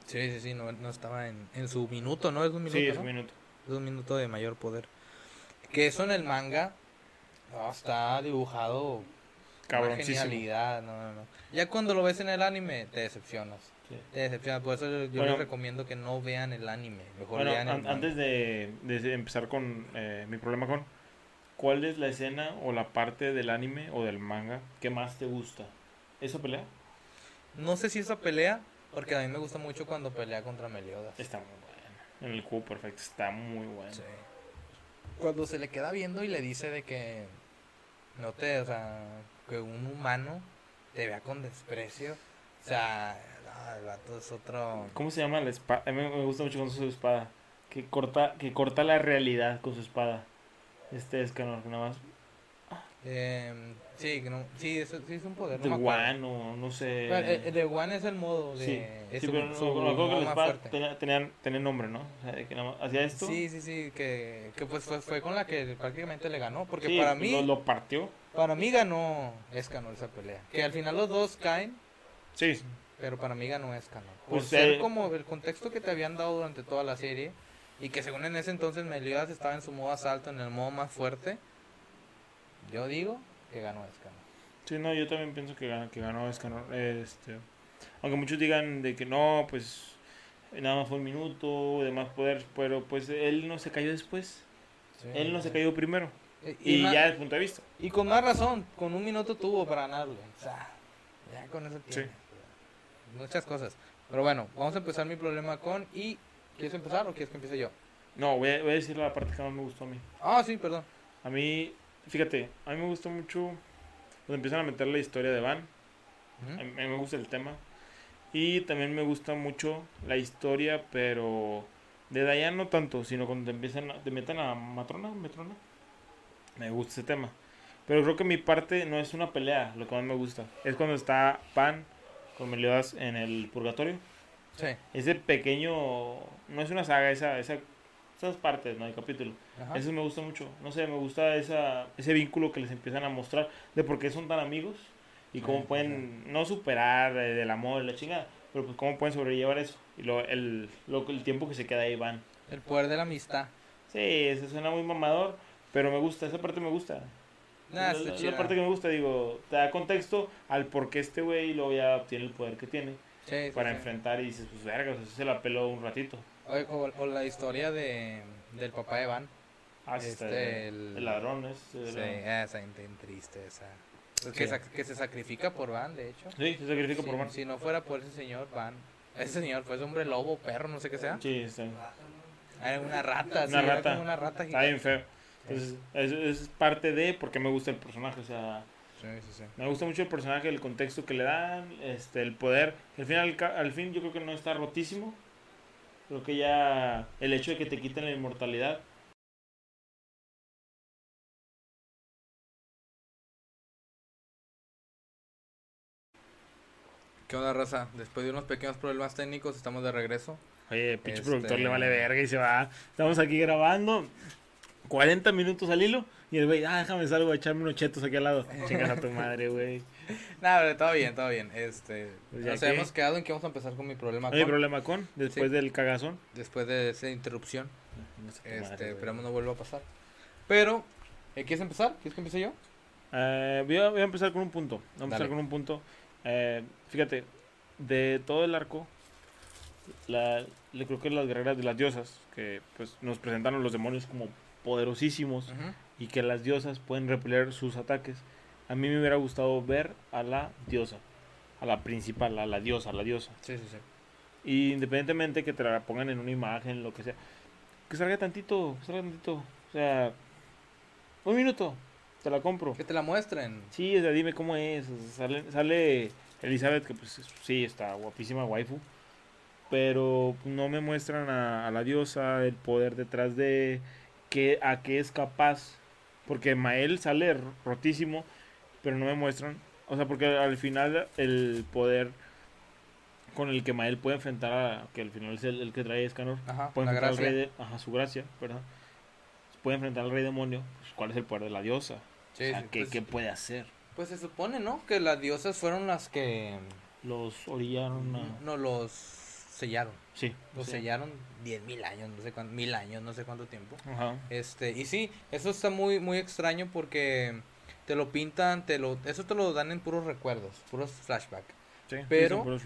Sí, sí, sí, no, no estaba en, en su minuto, ¿no? Es un minuto, sí, es ¿no? un minuto. Es un minuto de mayor poder. Que eso en el manga no, está dibujado. Cabroncísimo. genialidad, no, no, no. Ya cuando lo ves en el anime, te decepcionas. Sí. Te decepcionas. Por eso yo Bueno. les recomiendo que no vean el anime. Mejor Bueno, vean el an- antes de, de empezar con eh, mi problema con, ¿cuál es la escena o la parte del anime o del manga que más te gusta? ¿Esa pelea? No sé si esa pelea, porque a mí me gusta mucho cuando pelea contra Meliodas. Está muy buena. En el cubo perfecto, está muy buena. Sí. Cuando se le queda viendo y le dice de que no te, o sea, que un humano te vea con desprecio. O sea, no, el vato es otro. ¿Cómo se llama la espada? A mí me gusta mucho con su espada. Que corta, que corta la realidad con su espada. Este es que no, que nada más. Eh, sí, que no, sí, es, sí, es un poder. De No. One o no sé. Pero, eh, el de One es el modo de. sí, es sí, pero no, su no, que la más espada fuerte. tenía, tenía, tenía nombre, ¿no? O sea, de que nada más hacía esto. Sí, sí, sí, que, que pues fue, fue con la que prácticamente le ganó. Porque Sí, para mí, Lo, lo partió. para mí ganó Escanor esa pelea. Que al final los dos caen, Sí, sí. pero para mí ganó Escanor. Por Pues, ser eh, como el contexto que te habían dado durante toda la serie. Y que según en ese entonces Meliodas estaba en su modo asalto, en el modo más fuerte. Yo digo que ganó Escanor. Sí, no, yo también pienso que, ganó- que ganó Escanor. Este, aunque muchos digan de que no, pues nada más fue un minuto, de más poder, pero pues él no se cayó después. Sí. Él no se cayó primero. Eh, Y, ma- ya desde el punto de vista. Y con más razón, con un minuto tuvo para ganarle. O sea, ya con eso tiene. Muchas cosas. Pero bueno, vamos a empezar mi problema con. ¿Y quieres empezar o quieres que empiece yo? No, voy a, voy a decir la parte que más me gustó a mí. Ah, sí, perdón. A mí, fíjate, a mí me gustó mucho cuando empiezan a meter la historia de Van. A mí me gusta el tema. Y también me gusta mucho la historia, pero de Dayan no tanto, sino cuando te empiezan a, te meten a Matrona, Metrona. Me gusta ese tema. Pero creo que mi parte no es una pelea, lo que más me gusta. Es cuando está Pan con Meliodas en el purgatorio. Sí. Ese pequeño, no es una saga, esa, esa esas partes, ¿no? Hay capítulo. Ajá. Eso me gusta mucho. No sé, me gusta esa, ese vínculo que les empiezan a mostrar de por qué son tan amigos y cómo Sí, pueden no superar eh, del amor y la chingada, pero pues cómo pueden sobrellevar eso y lo, el, lo, el tiempo que se queda ahí van. El poder de la amistad. Sí, eso suena muy mamador, pero me gusta, esa parte me gusta. Nah, la, parte que me gusta, digo, te da contexto al por qué este güey luego ya obtiene el poder que tiene Sí, sí, para sí. enfrentar y dices, pues verga, o sea, se la peló un ratito. Oye, O, o la historia de, del papá de Van. Ah, sí, Este, está- el- el ladrón es... Sí, el- esa triste, esa. Pues Sí. que, se sacrifica por Van, de hecho. Sí, se sacrifica Si- por Van. Si no fuera por ese señor, Van. Ese señor fue ese hombre lobo, perro, no sé qué sea. Sí, está, Era una rata, sí, Una era rata. como una rata está bien feo. Entonces, es, es parte de porque me gusta el personaje, o sea, Sí, sí, sí. me gusta mucho el personaje, el contexto que le dan, este, el poder. Al final, al, fin, yo creo que no está rotísimo. Creo que ya el hecho de que te quiten la inmortalidad ¿Qué onda, raza? Después de unos pequeños problemas técnicos, estamos de regreso. Oye, pinche Este- productor le vale verga y se va. Estamos aquí grabando 40 minutos al hilo. Y el güey, ah, déjame salgo a echarme unos chetos aquí al lado. Chingas a tu madre, güey. Nada, pero todo bien, todo bien. Este, Pues nos que- habíamos quedado en que vamos a empezar con mi problema. Hay con- problema con, después Sí. del cagazón. Después de esa interrupción, No sé este, madre, esperamos no vuelva a pasar. Pero, ¿eh, ¿quieres empezar? ¿Quieres que empiece yo? Eh, voy, a, voy a empezar con un punto. Voy a empezar Dale. con un punto. Eh, fíjate, de todo el arco, la, le creo que las guerreras de las diosas, que pues nos presentaron los demonios como poderosísimos Ujú. Y que las diosas pueden repeler sus ataques. A mí me hubiera gustado ver a la diosa, a la principal, a la diosa, a la diosa. Sí, sí, sí. Y independientemente que te la pongan en una imagen, lo que sea, que salga tantito, que salga tantito. O sea, un minuto, te la compro. Que te la muestren. Sí, o sea, dime cómo es. o sea, sale, sale Elizabeth, que pues es- sí, está guapísima, waifu. Pero no me muestran a, a la diosa, el poder detrás de que, a qué es capaz. Porque Mael sale rotísimo, pero no me muestran. O sea, porque al final el poder con el que Mael puede enfrentar a. que al final es el, el que trae Escanor. Ajá, Puede enfrentar al rey de. Ajá, su gracia, ¿verdad? Puede enfrentar al rey demonio. Pues, ¿Cuál es el poder de la diosa? Sí, o sea, sí, ¿qué, pues, qué puede hacer? pues se supone, ¿no? Que las diosas fueron las que Los orillaron a... no los sellaron. Sí. Los sí. sellaron diez mil años, no sé cuánto, mil años, no sé cuánto tiempo. Ajá. Este, y sí, eso está muy, muy extraño porque te lo pintan, te lo, eso te lo dan en puros recuerdos, puros flashbacks. Sí, Pero- puros.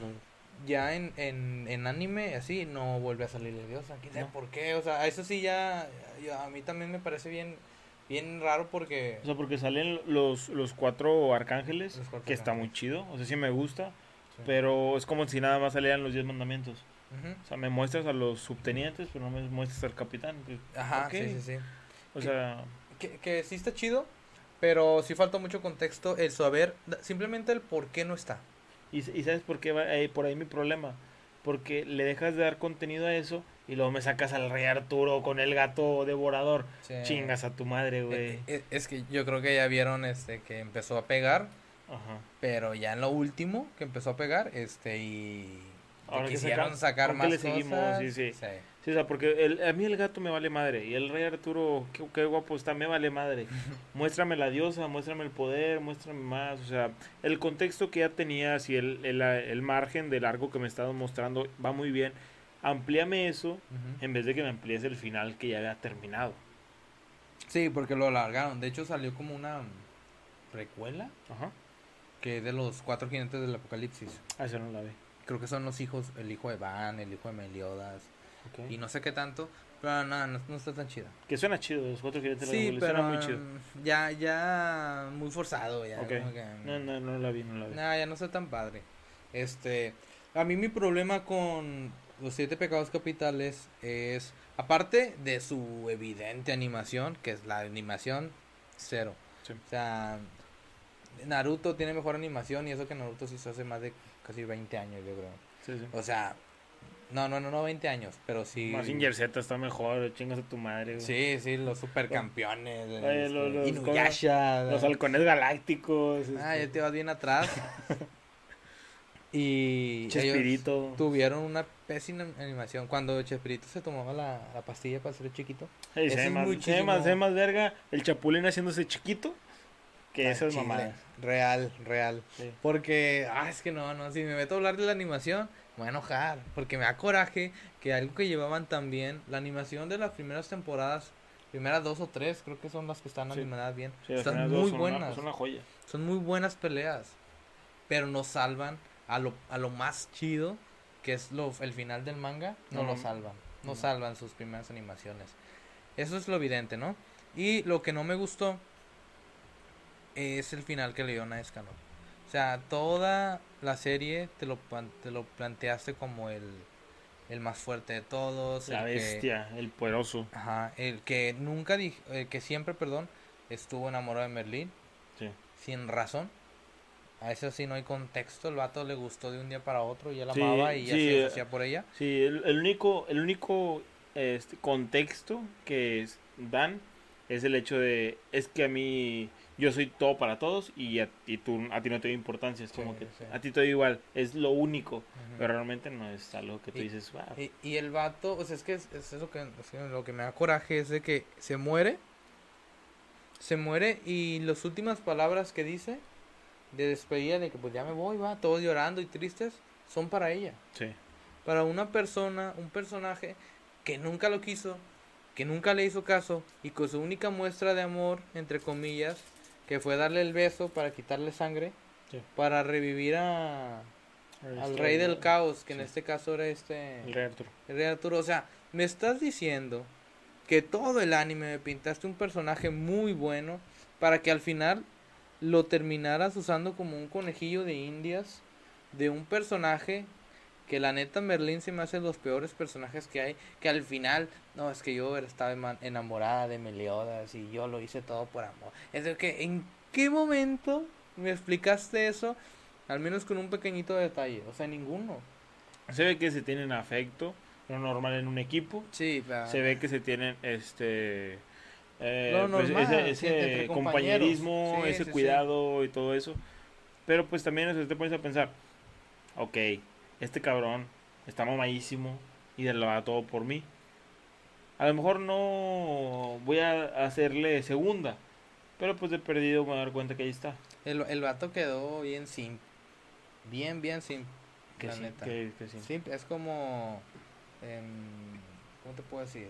Ya en, en, en anime, así, no vuelve a salir diosa. ¿Quién sabe No. por qué? O sea, eso sí ya, ya a mí también me parece bien, bien raro porque... O sea, porque salen los, los cuatro arcángeles, Los cuatro que está muy chido. O sea, sí me gusta. Sí. Pero es como si nada más salieran los diez mandamientos. Ujú. O sea, me muestras a los subtenientes, pero no me muestras al capitán. Pues, Ajá, ok. sí, sí, sí. O sea, Que, que sí está chido, pero sí falta mucho contexto el saber simplemente el por qué no está. y, y ¿sabes por qué va ahí- por ahí mi problema? Porque le dejas de dar contenido a eso y luego me sacas al rey Arturo con el gato devorador. Sí. Chingas a tu madre, güey. Eh, eh, es que yo creo que ya vieron este que empezó a pegar, Ajá. pero ya en lo último que empezó a pegar, este y Ahora que quisieron saca- sacar ¿con qué más le seguimos? cosas. Sí, sí. sí. Sí, o sea, porque el, a mí el gato me vale madre. Y el rey Arturo, qué, qué guapo está, me vale madre. muéstrame la diosa, muéstrame el poder, muéstrame más. O sea, el contexto que ya tenías y el, el, el margen de largo que me estás mostrando va muy bien. Amplíame eso en vez de que me amplíes el final que ya había terminado. Sí, porque lo alargaron. De hecho salió como una precuela Ajá. Que es de los cuatro jinetes del apocalipsis. Ah, esa no la ve. Creo que son los hijos, el hijo de Van, el hijo de Meliodas Ok. y no sé qué tanto, pero no, no, no está tan chida. Que suena chido, los cuatro jinetes Sí, Apocalipsis, pero suena muy chido. um, ya, ya muy forzado, ya. Ok. como que, No, no, no la vi, no la vi. Nah, ya no está tan padre. Este, a mí mi problema con los siete pecados capitales es, aparte de su evidente animación, que es la animación cero. Sí. O sea, Naruto tiene mejor animación y eso que Naruto se hace más de casi 20 años, yo creo. Sí, sí. O sea, no, no, no, no 20 años, pero sí. Mazinger Z está mejor, chingas a tu madre. güey. Sí, sí, los supercampeones. Oye, este, los- los- Inuyasha. Los halcones galácticos. Ah, este, ya te vas bien atrás. y ellos Chespirito. tuvieron una pésima animación. Cuando Chespirito se tomaba la, la pastilla para ser chiquito. Ey, se, más, se se más verga el chapulín haciéndose chiquito que Ah, esas mamadas. Real, real. Sí. Porque, ah, es que no, no, si me meto a hablar de la animación, me voy a enojar. Porque me da coraje que algo que llevaban también, la animación de las primeras temporadas, primeras dos o tres, creo que son las que están Sí. animadas bien. Sí, están muy son una- buenas. son una joya. Son muy buenas peleas. Pero no salvan a lo, a lo más chido, que es lo, el final del manga. No, No, lo salvan. No No. salvan sus primeras animaciones. Eso es lo evidente, ¿no? Y lo que no me gustó es el final que le dio a Escanor. O sea, toda la serie te lo, te lo planteaste como el, el más fuerte de todos. La el que- bestia, el poderoso. Ajá, el que nunca dij- el que siempre, perdón, estuvo enamorado de Merlín Sí. sin razón. A eso sí no hay contexto, el vato le gustó de un día para otro y él Sí, amaba y ya sí, se eh, deshacía por ella. Sí, el, el único, el único este, contexto que es- dan es el hecho de, es que a mí, yo soy todo para todos y a, y tú, a ti no te da importancia, es como Sí, que sí. a ti te da igual, es lo único, pero realmente no es algo que tú Y- dices, wow. Y, y el vato, o sea, es que es, es lo que es que lo que me da coraje es de que se muere, se muere y las últimas palabras que dice de despedida de que pues ya me voy, va, todos llorando y tristes, son para ella. Sí, para una persona, un personaje que nunca lo quiso, que nunca le hizo caso y con su única muestra de amor, entre comillas, que fue darle el beso para quitarle sangre, Sí. para revivir a, al Este, rey del caos, que en este caso era este El rey Arturo. el rey Arturo. O sea, me estás diciendo que todo el anime me pintaste un personaje muy bueno para que al final lo terminaras usando como un conejillo de indias de un personaje que la neta Merlín se me hace los peores personajes que hay, que al final, no, es que yo estaba enamorada de Meliodas y yo lo hice todo por amor. Es de que, ¿en qué momento me explicaste eso? Al menos con un pequeñito detalle, o sea, ninguno. Se ve que se tienen afecto, lo normal en un equipo, Sí, se ve que se tienen este eh, Lo pues, normal, ese, compañerismo. Sí, ese sí, sí. cuidado y todo eso. Pero pues también o sea, te pones a pensar, ok, este cabrón está mamadísimo y de lo da todo por mí. A lo mejor no voy a hacerle segunda, pero pues de perdido me voy a dar cuenta que ahí está. El, el vato quedó bien simp. Bien, bien simp. Que la neta. que- que. Simp es como. em, ¿Cómo te puedo decir?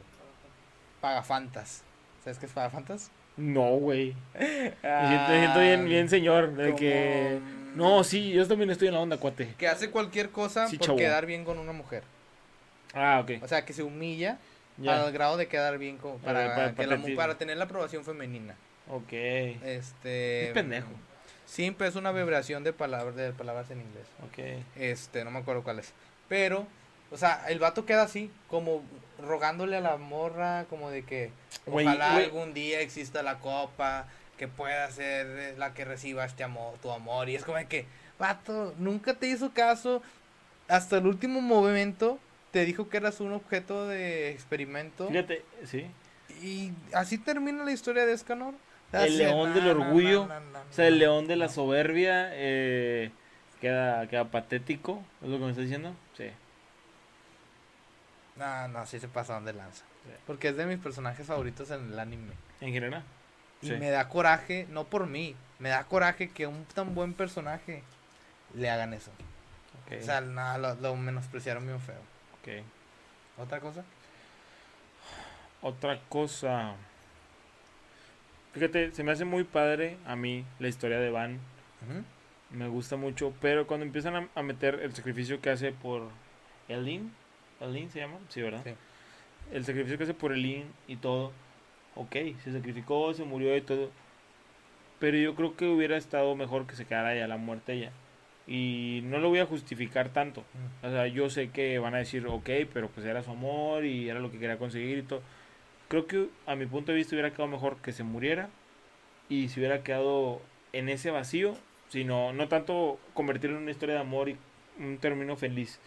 Pagafantas. ¿Sabes qué es Pagafantas? No, güey. Me siento, me siento bien, bien señor, de como, que... No, sí, yo también estoy en la onda, cuate. Que hace cualquier cosa Sí, por chavo. quedar bien con una mujer. Ah, ok. O sea, que se humilla Ya. al grado de quedar bien con, para, para- que la para tener la aprobación femenina. Ok. Este. Es pendejo. Simp es una vibración de palabras, de palabras en inglés. Ok. Este, no me acuerdo cuál es. Pero, o sea, el vato queda así, como rogándole a la morra, como de que ojalá algún día exista la copa, que pueda ser eh, la que reciba este amor, tu amor. Y es como que, vato, nunca te hizo caso. Hasta el último momento te dijo que eras un objeto de experimento. Fíjate, sí. Y así termina la historia de Escanor. El león del na, orgullo, na, na, na, O sea, el león de la soberbia eh, queda, queda patético. ¿Es lo que me estás diciendo? Sí. No, no, sí se pasaron de lanza. Sí. Porque es de mis personajes favoritos en el anime. En general. Y me da coraje, no por mí, me da coraje que un tan buen personaje le hagan eso. O sea, nada, lo, lo menospreciaron bien feo. ok. ¿Otra cosa? Otra cosa. Fíjate, se me hace muy padre a mí la historia de Van. Me gusta mucho, pero cuando empiezan a, a meter el sacrificio que hace por Elin, Elin se llama, sí, ¿verdad? Sí. El sacrificio que hace por Elin y todo, ok, se sacrificó, se murió y todo, pero yo creo que hubiera estado mejor que se quedara ya la muerte ella. Y no lo voy a justificar tanto. Mm. O sea, yo sé que van a decir, ok, pero pues era su amor y era lo que quería conseguir y todo. Creo que a mi punto de vista hubiera quedado mejor que se muriera y se hubiera quedado en ese vacío, sino no tanto convertirlo en una historia de amor y un término feliz.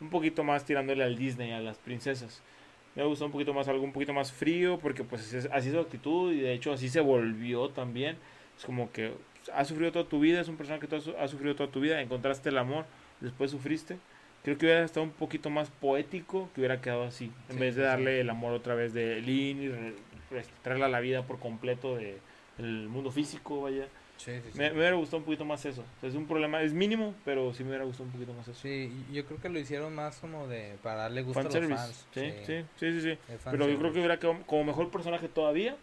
Un poquito más tirándole al Disney, a las princesas. Me gusta un poquito más, algo un poquito más frío, porque pues así es, su actitud y de hecho así se volvió también. Es como que has sufrido toda tu vida, es un personaje que tú has, sufrido toda tu vida, encontraste el amor, después sufriste Creo que hubiera estado un poquito más poético que hubiera quedado así. En Sí, vez de sí, darle el amor otra vez de Lynn y traerla a la vida por completo de, del mundo físico, vaya. Sí, sí, sí. Me, me hubiera gustado un poquito más eso. O sea, es un problema, es mínimo, pero sí me hubiera gustado un poquito más eso. Sí, yo creo que lo hicieron más como de para darle gusto a los Fanservice. fans. Sí, sí, sí, sí, Pero yo creo que hubiera quedado como mejor personaje todavía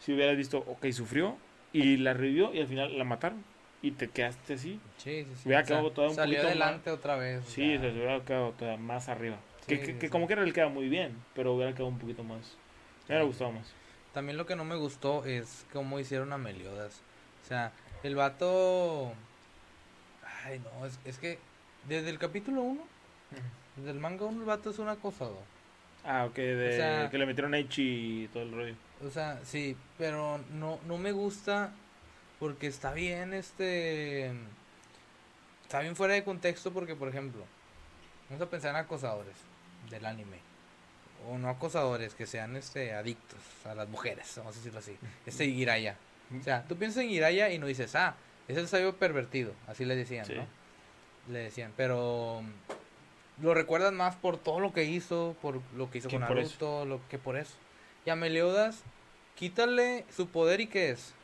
si hubieras visto, ok, sufrió y la revivió y al final la mataron y te quedaste así. Sí, sí, sí. hubiera O sea, quedado todavía un salió poquito adelante otra vez. o Sí, sea, se hubiera quedado todavía más arriba. que que, que como que le queda muy bien, pero hubiera quedado un poquito más. Me hubiera gustado más. También lo que no me gustó es cómo hicieron a Meliodas. O sea, el vato... Ay, no, es, es que desde el capítulo 1, desde el manga 1, el vato es un acosador. Ah, ok, de O sea- que le metieron Echi y todo el rollo. O sea, sí, pero no, no me gusta porque está bien, este... Está bien fuera de contexto porque, por ejemplo, vamos a pensar en acosadores del anime. O no acosadores, que sean este adictos a las mujeres, vamos a decirlo así. Este Hiraya. O sea, tú piensas en Hiraya y no dices, ah, es el sabio pervertido. Así le decían, Sí. ¿no? Le decían, pero mm, lo recuerdan más por todo lo que hizo, por lo que hizo con. Naruto, lo que por eso. Y a Meliodas, quítale su poder y qué es.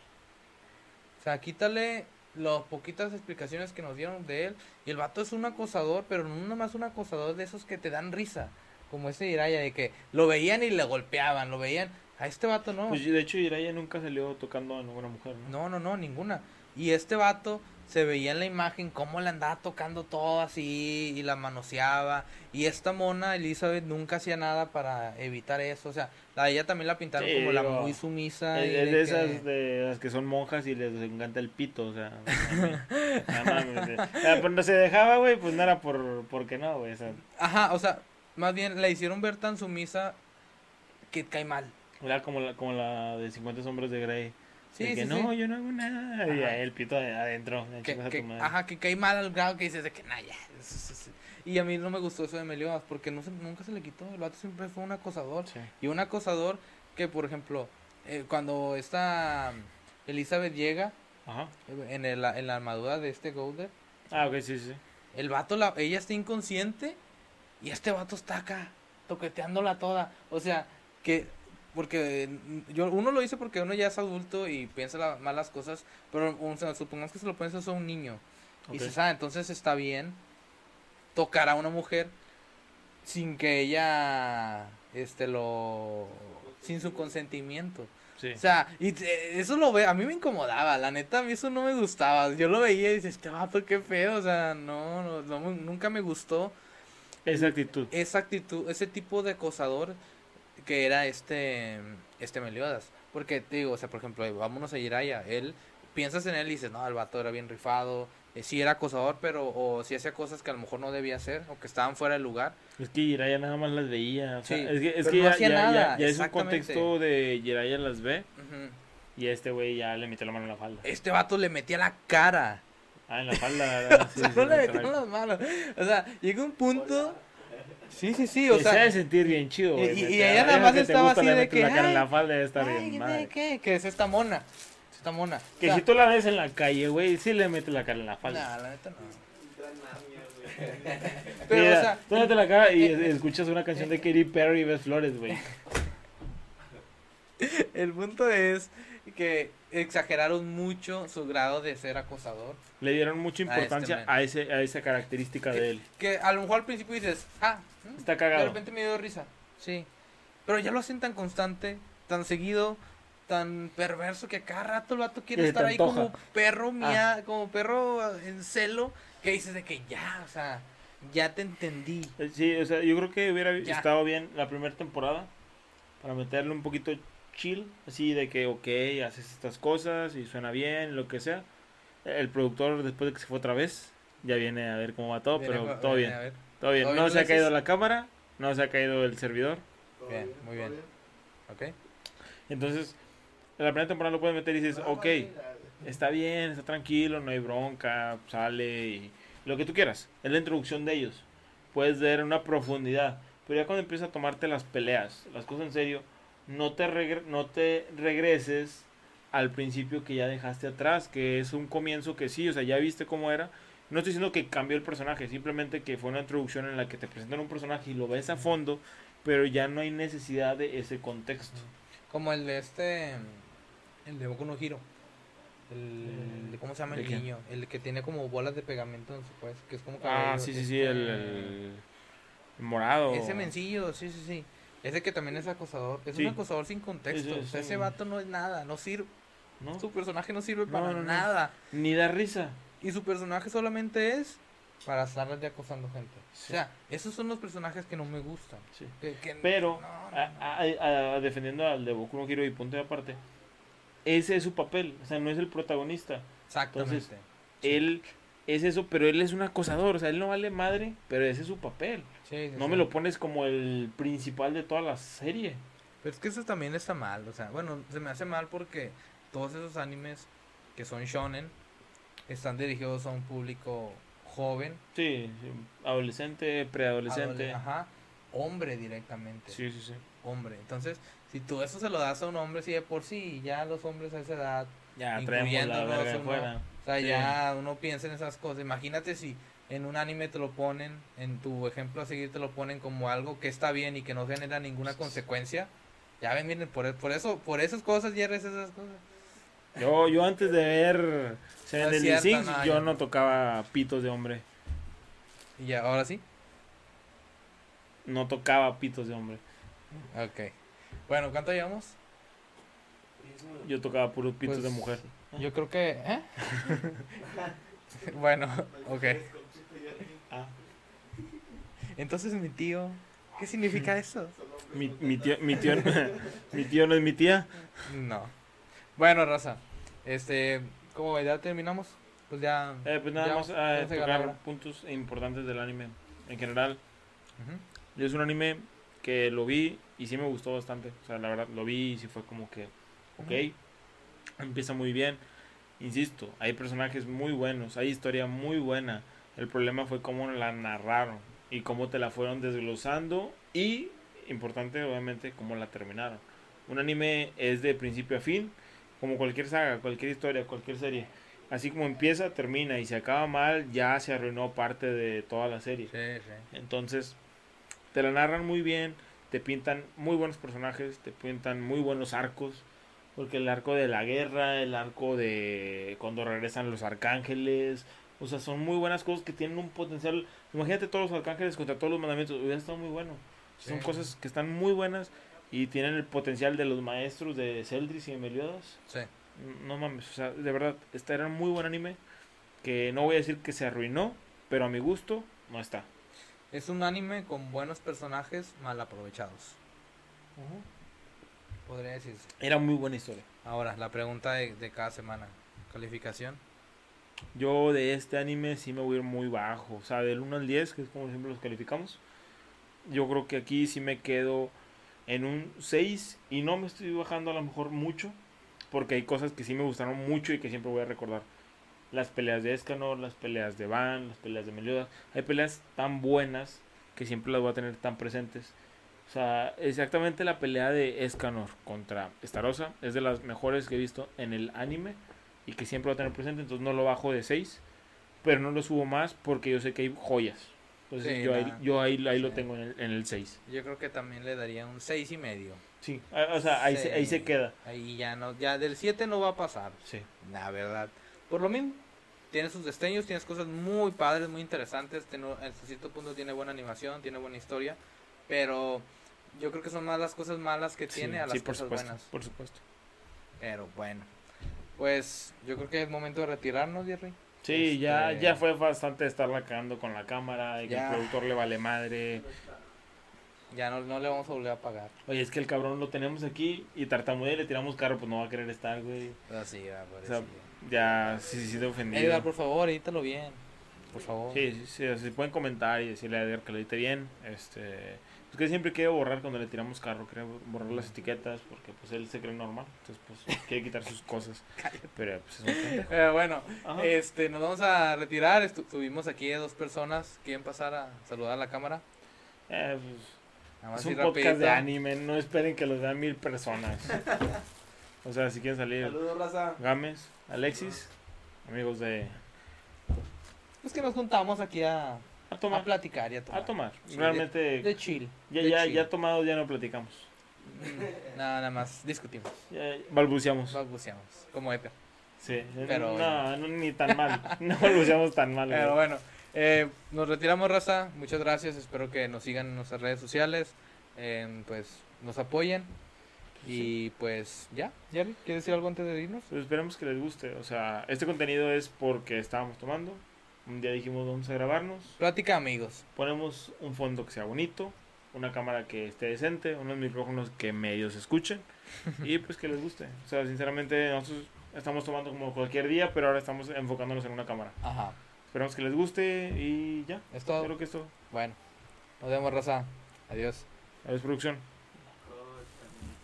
O sea, quítale las poquitas explicaciones que nos dieron de él. Y el vato es un acosador, pero no nada más un acosador de esos que te dan risa. Como ese Hiraya, de que lo veían y le golpeaban, lo veían. A este vato no. Pues de hecho Jiraiya nunca salió tocando a ninguna mujer, ¿no? No, no, no, ninguna. Y este vato se veía en la imagen cómo le andaba tocando todo así y la manoseaba. Y esta mona, Elizabeth, nunca hacía nada para evitar eso. O sea, a ella también la pintaron Sí, como la muy sumisa. Es, de que- esas de las que son monjas y les encanta el pito, o sea. no mames. O sea, Cuando se dejaba, güey, pues no era por porque no, güey. O sea, Ajá, o sea, más bien la hicieron ver tan sumisa que cae mal. Era como la, como la de 50 sombras de Grey. Sí, de que sí. no, yo no hago nada. Y ahí el pito de adentro. de Que, a que- tu madre. ajá, que cae mal al grado que dices de que, nah, ya. eso- eso- eso". Y a mí no me gustó eso de Meliodas porque no se, nunca se le quitó. El vato siempre fue un acosador. Sí. Y un acosador que, por ejemplo, eh, cuando esta mm, Elizabeth llega Ajá. eh, en, el- en la armadura de este Golder, Ah, ok, sí, sí. el vato, la, ella está inconsciente y este vato está acá, toqueteándola toda. O sea, que, porque mm, yo uno lo dice porque uno ya es adulto y piensa la- malas cosas, pero o sea, supongamos que se lo piensas a un niño. Y Ok. dices, ah, entonces está bien tocar a una mujer sin que ella, este, lo, sin su consentimiento. Sí. O sea, y te- eso lo ve, a mí me incomodaba, la neta, a mí eso no me gustaba. Yo lo veía y dices, este vato, qué feo, o sea, no, no, no nunca me gustó Esa actitud. esa actitud, ese tipo de acosador que era este, este Meliodas. Porque te digo, o sea, por ejemplo, vámonos a Jiraya, él, piensas en él y dices, no, el vato era bien rifado, eh, sí era acosador, pero, o sí hacía cosas que a lo mejor no debía hacer, o que estaban fuera del lugar. Es que Jiraiya nada más las veía. O sea, Sí, es que, es pero que no ya, hacía ya- nada, ya es un contexto de Jiraiya las ve Ujú. y este güey ya le metió la mano en la falda. Este vato le metía la cara. Ah, en la falda. O sea, no le metieron las manos. O sea, llega un punto. Sí, sí, sí, o se ha sea. de sentir bien chido, y- güey. y- y ella nada más que te estaba así de que, la cara en "Ay, la falda debe estar bien ¿qué, madre. qué? Que es esta mona. Esta mona. Que si tú la ves en la calle, güey, sí le metes la cara en la falda. Nah, la neta no. Pero, Pero, o sea, tú mete la cara y eh, escuchas una canción de Katy Perry y ves flores, güey. el punto es que exageraron mucho su grado de ser acosador. Le dieron mucha A este importancia a, ese, a esa característica de él. Que a lo mejor al principio dices, ah, mm, Está de cagado. repente me dio risa. Sí. Pero ya lo hacen tan constante, tan seguido, tan perverso que cada rato el vato quiere estar ahí antoja. como perro mía, como perro en celo, que dices de que ya, o sea, ya te entendí. Eh, Sí, o sea, yo creo que hubiera Ya. estado bien la primera temporada para meterle un poquito chill, así de que, ok, haces estas cosas y suena bien, lo que sea. El productor, después de que se fue otra vez, ya viene a ver cómo va todo, Viene, pero a- todo viene, bien, a ver. Todo bien. ¿Todo No bien, se ha caído la cámara, no se ha caído el servidor. Bien, muy bien. ¿Ok? Entonces, en la primera temporada lo puedes meter y dices, ok, está bien, está tranquilo, no hay bronca, sale y lo que tú quieras. Es la introducción de ellos. Puedes ver una profundidad. Pero ya cuando empiezas a tomarte las peleas, las cosas en serio, no te, regre- no te regreses al principio que ya dejaste atrás, que es un comienzo que sí, o sea, ya viste cómo era. No estoy diciendo que cambió el personaje, simplemente que fue una introducción en la que te presentan un personaje y lo ves a fondo, pero ya no hay necesidad de ese contexto. Como el de este. El de Boku no Hiro. El, ¿Cómo se llama ¿De el qué? niño? El que tiene como bolas de pegamento en su pues, que es como Ah, cabello, sí, sí, sí, este, el, el- el morado. Ese mencillo, sí, sí, sí. Ese que también es acosador. Es Sí. un acosador sin contexto. Ese O sea, ese vato no es nada, no sirve. ¿no? Su personaje no sirve para no, no. nada. Ni da risa. Y su personaje solamente es para estarle de acosando gente. Sí. O sea, esos son los personajes que no me gustan. Sí. Que- que- Pero, no, no, a- no. a- a- defendiendo al de Boku no Hero y punto de aparte, ese es su papel, o sea, no es el protagonista. Exactamente. entonces, Él es eso, pero él es un acosador, o sea, él no vale madre, pero ese es su papel. Sí, sí, No sí. me lo pones como el principal de toda la serie. Pero es que eso también está mal. O sea, bueno, se me hace mal porque todos esos animes que son shonen están dirigidos a un público joven, Sí, sí, adolescente, preadolescente. adole- ajá, hombre directamente. Sí, sí, sí. Hombre. Entonces, si tú eso se lo das a un hombre, si de por sí ya los hombres a esa edad Ya la Incluyéndonos verga uno. afuera. O sea, Sí. ya uno piensa en esas cosas. Imagínate si en un anime te lo ponen, en tu ejemplo a seguir te lo ponen como algo que está bien y que no genera ninguna consecuencia. Ya ven, miren, por, por eso, por esas cosas, Jerry, es esas cosas. Yo, yo antes de ver Seven Deadly Sins, yo no tocaba pitos de hombre. Y ya, ahora sí. No tocaba pitos de hombre. Ok. Bueno, ¿cuánto llevamos? Yo tocaba puros pitos Pues, de mujer. Yo creo que... ¿eh? bueno, ok. Ah. Entonces mi tío, ¿qué significa eso? Mi, mi tío, mi tío, mi tío no es mi tía. No. Bueno, raza. Este, ¿cómo ya terminamos? Pues ya. Eh, pues nada ya más hora. tocar puntos importantes del anime. En general, Ujú. yo es un anime que lo vi y sí me gustó bastante. O sea, la verdad, lo vi y sí fue como que, ok, empieza muy bien. Insisto, hay personajes muy buenos, hay historia muy buena. El problema fue cómo la narraron y cómo te la fueron desglosando y, importante obviamente, cómo la terminaron. Un anime es de principio a fin, como cualquier saga, cualquier historia, cualquier serie. Así como empieza, termina y se acaba mal, ya se arruinó parte de toda la serie. Sí, sí. Entonces, te la narran muy bien, te pintan muy buenos personajes, te pintan muy buenos arcos. Porque el arco de la guerra, el arco de cuando regresan los arcángeles, o sea, son muy buenas cosas que tienen un potencial. Imagínate todos los arcángeles contra todos los mandamientos, hubiera estado muy bueno. Son Sí. cosas que están muy buenas y tienen el potencial de los maestros de Celdris y de Meliodas. Sí. No mames, o sea, de verdad, este era un muy buen anime que no voy a decir que se arruinó, pero a mi gusto no está. Es un anime con buenos personajes mal aprovechados. Podría decirse. Era muy buena historia. Ahora, la pregunta de, de cada semana. Calificación. Yo de este anime sí me voy a ir muy bajo. O sea, del 1 al 10, que es como siempre los calificamos. Yo creo que aquí sí me quedo en un 6 y no me estoy bajando a lo mejor mucho. Porque hay cosas que sí me gustaron mucho y que siempre voy a recordar. Las peleas de Escanor, las peleas de Van, las peleas de Meliodas. Hay peleas tan buenas que siempre las voy a tener tan presentes. O sea, exactamente la pelea de Escanor contra Starosa es de las mejores que he visto en el anime y que siempre voy a tener presente, entonces no lo bajo de 6, pero no lo subo más porque yo sé que hay joyas. Entonces Sí, yo, ahí, yo ahí, ahí lo tengo en el, en el 6. Yo creo que también le daría un seis y medio. Sí, o sea, ahí, se, ahí se queda. Ahí ya no, ya del 7 no va a pasar. Sí. La verdad. Por lo mismo, tiene sus destellos, tienes cosas muy padres, muy interesantes. Hasta cierto punto tiene buena animación, tiene buena historia. Pero yo creo que son más las cosas malas que tiene a las sí, por cosas supuesto, buenas. por supuesto. Pero bueno. Pues yo creo que es momento de retirarnos, Jerry. Sí, ya, Este- ya fue bastante estarla cagando con la cámara y que Ya. el productor le vale madre. Ya no, no le vamos a volver a pagar. Oye, es que el cabrón lo tenemos aquí y tartamudea y le tiramos carro, pues no va a querer estar, güey. Así, va, O sea, ya, sí, sí, de ofendido. Edgar, por favor, edítalo bien. Por favor. Sí, sí, sí, si pueden comentar y decirle a Edgar que lo edite bien. Este, pues que siempre quiere borrar cuando le tiramos carro, quiere borrar las etiquetas porque pues él se cree normal, entonces pues quiere quitar sus cosas. Pero pues es un. Pero bueno, Ajá. este, nos vamos a retirar. Estu- tuvimos aquí a dos personas. ¿Quieren pasar a saludar a la cámara? Eh, pues, Nada más es un podcast de anime, no esperen que los vean mil personas. O sea, si quieren salir Saludos, raza. Gámez, Alexis, amigos de pues que nos juntamos aquí a, A a tomar. platicar y a tomar. A tomar. Sí, Realmente, De, de chill. ya, de ya, chill. ya tomados ya no platicamos. Mm, Nada, nada más discutimos, Ya balbuceamos. balbuceamos, como Eper. Sí, Pero no, no, ni tan mal. No balbuceamos tan mal. Pero güey. bueno, eh, nos retiramos, raza. Muchas gracias. Espero que nos sigan en nuestras redes sociales. eh, pues nos apoyen. Y pues ya, Jerry, ¿quieres decir algo antes de irnos? Pues esperemos que les guste. O sea, este contenido es porque estábamos tomando. Un día dijimos vamos a grabarnos. Plática, amigos. Ponemos un fondo que sea bonito. Una cámara que esté decente. Unos micrófonos que medio se escuchen. Y pues que les guste. O sea, sinceramente nosotros estamos tomando como cualquier día. Pero ahora estamos enfocándonos en una cámara. Ajá, Esperamos que les guste y ya. es todo. Creo que es todo. Bueno, nos vemos, raza. Adiós. Adiós, producción.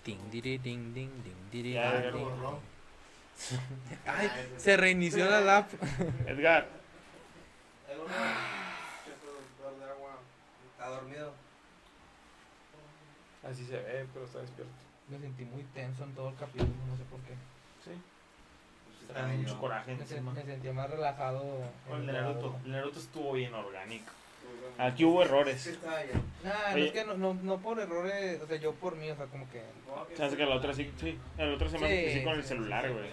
Ding, diri, ding, ding, ding, diri, Ya, ding. Ay, se reinició la lap. Edgar. Productor de agua, está dormido. Así se ve, pero está despierto. Me sentí muy tenso en todo el capítulo, no sé por qué. Sí. Pues, Trae está mucho yo. coraje Me, encima. me sentía más relajado. El el Naruto. El Naruto estuvo bien orgánico. Pues, Aquí hubo errores. Nah, no es que no, no, no por errores, o sea, yo por mí, o sea, como que... Se hace que la otra sí, sí. El otro se me Sí, sí con el sí, celular, sí, güey.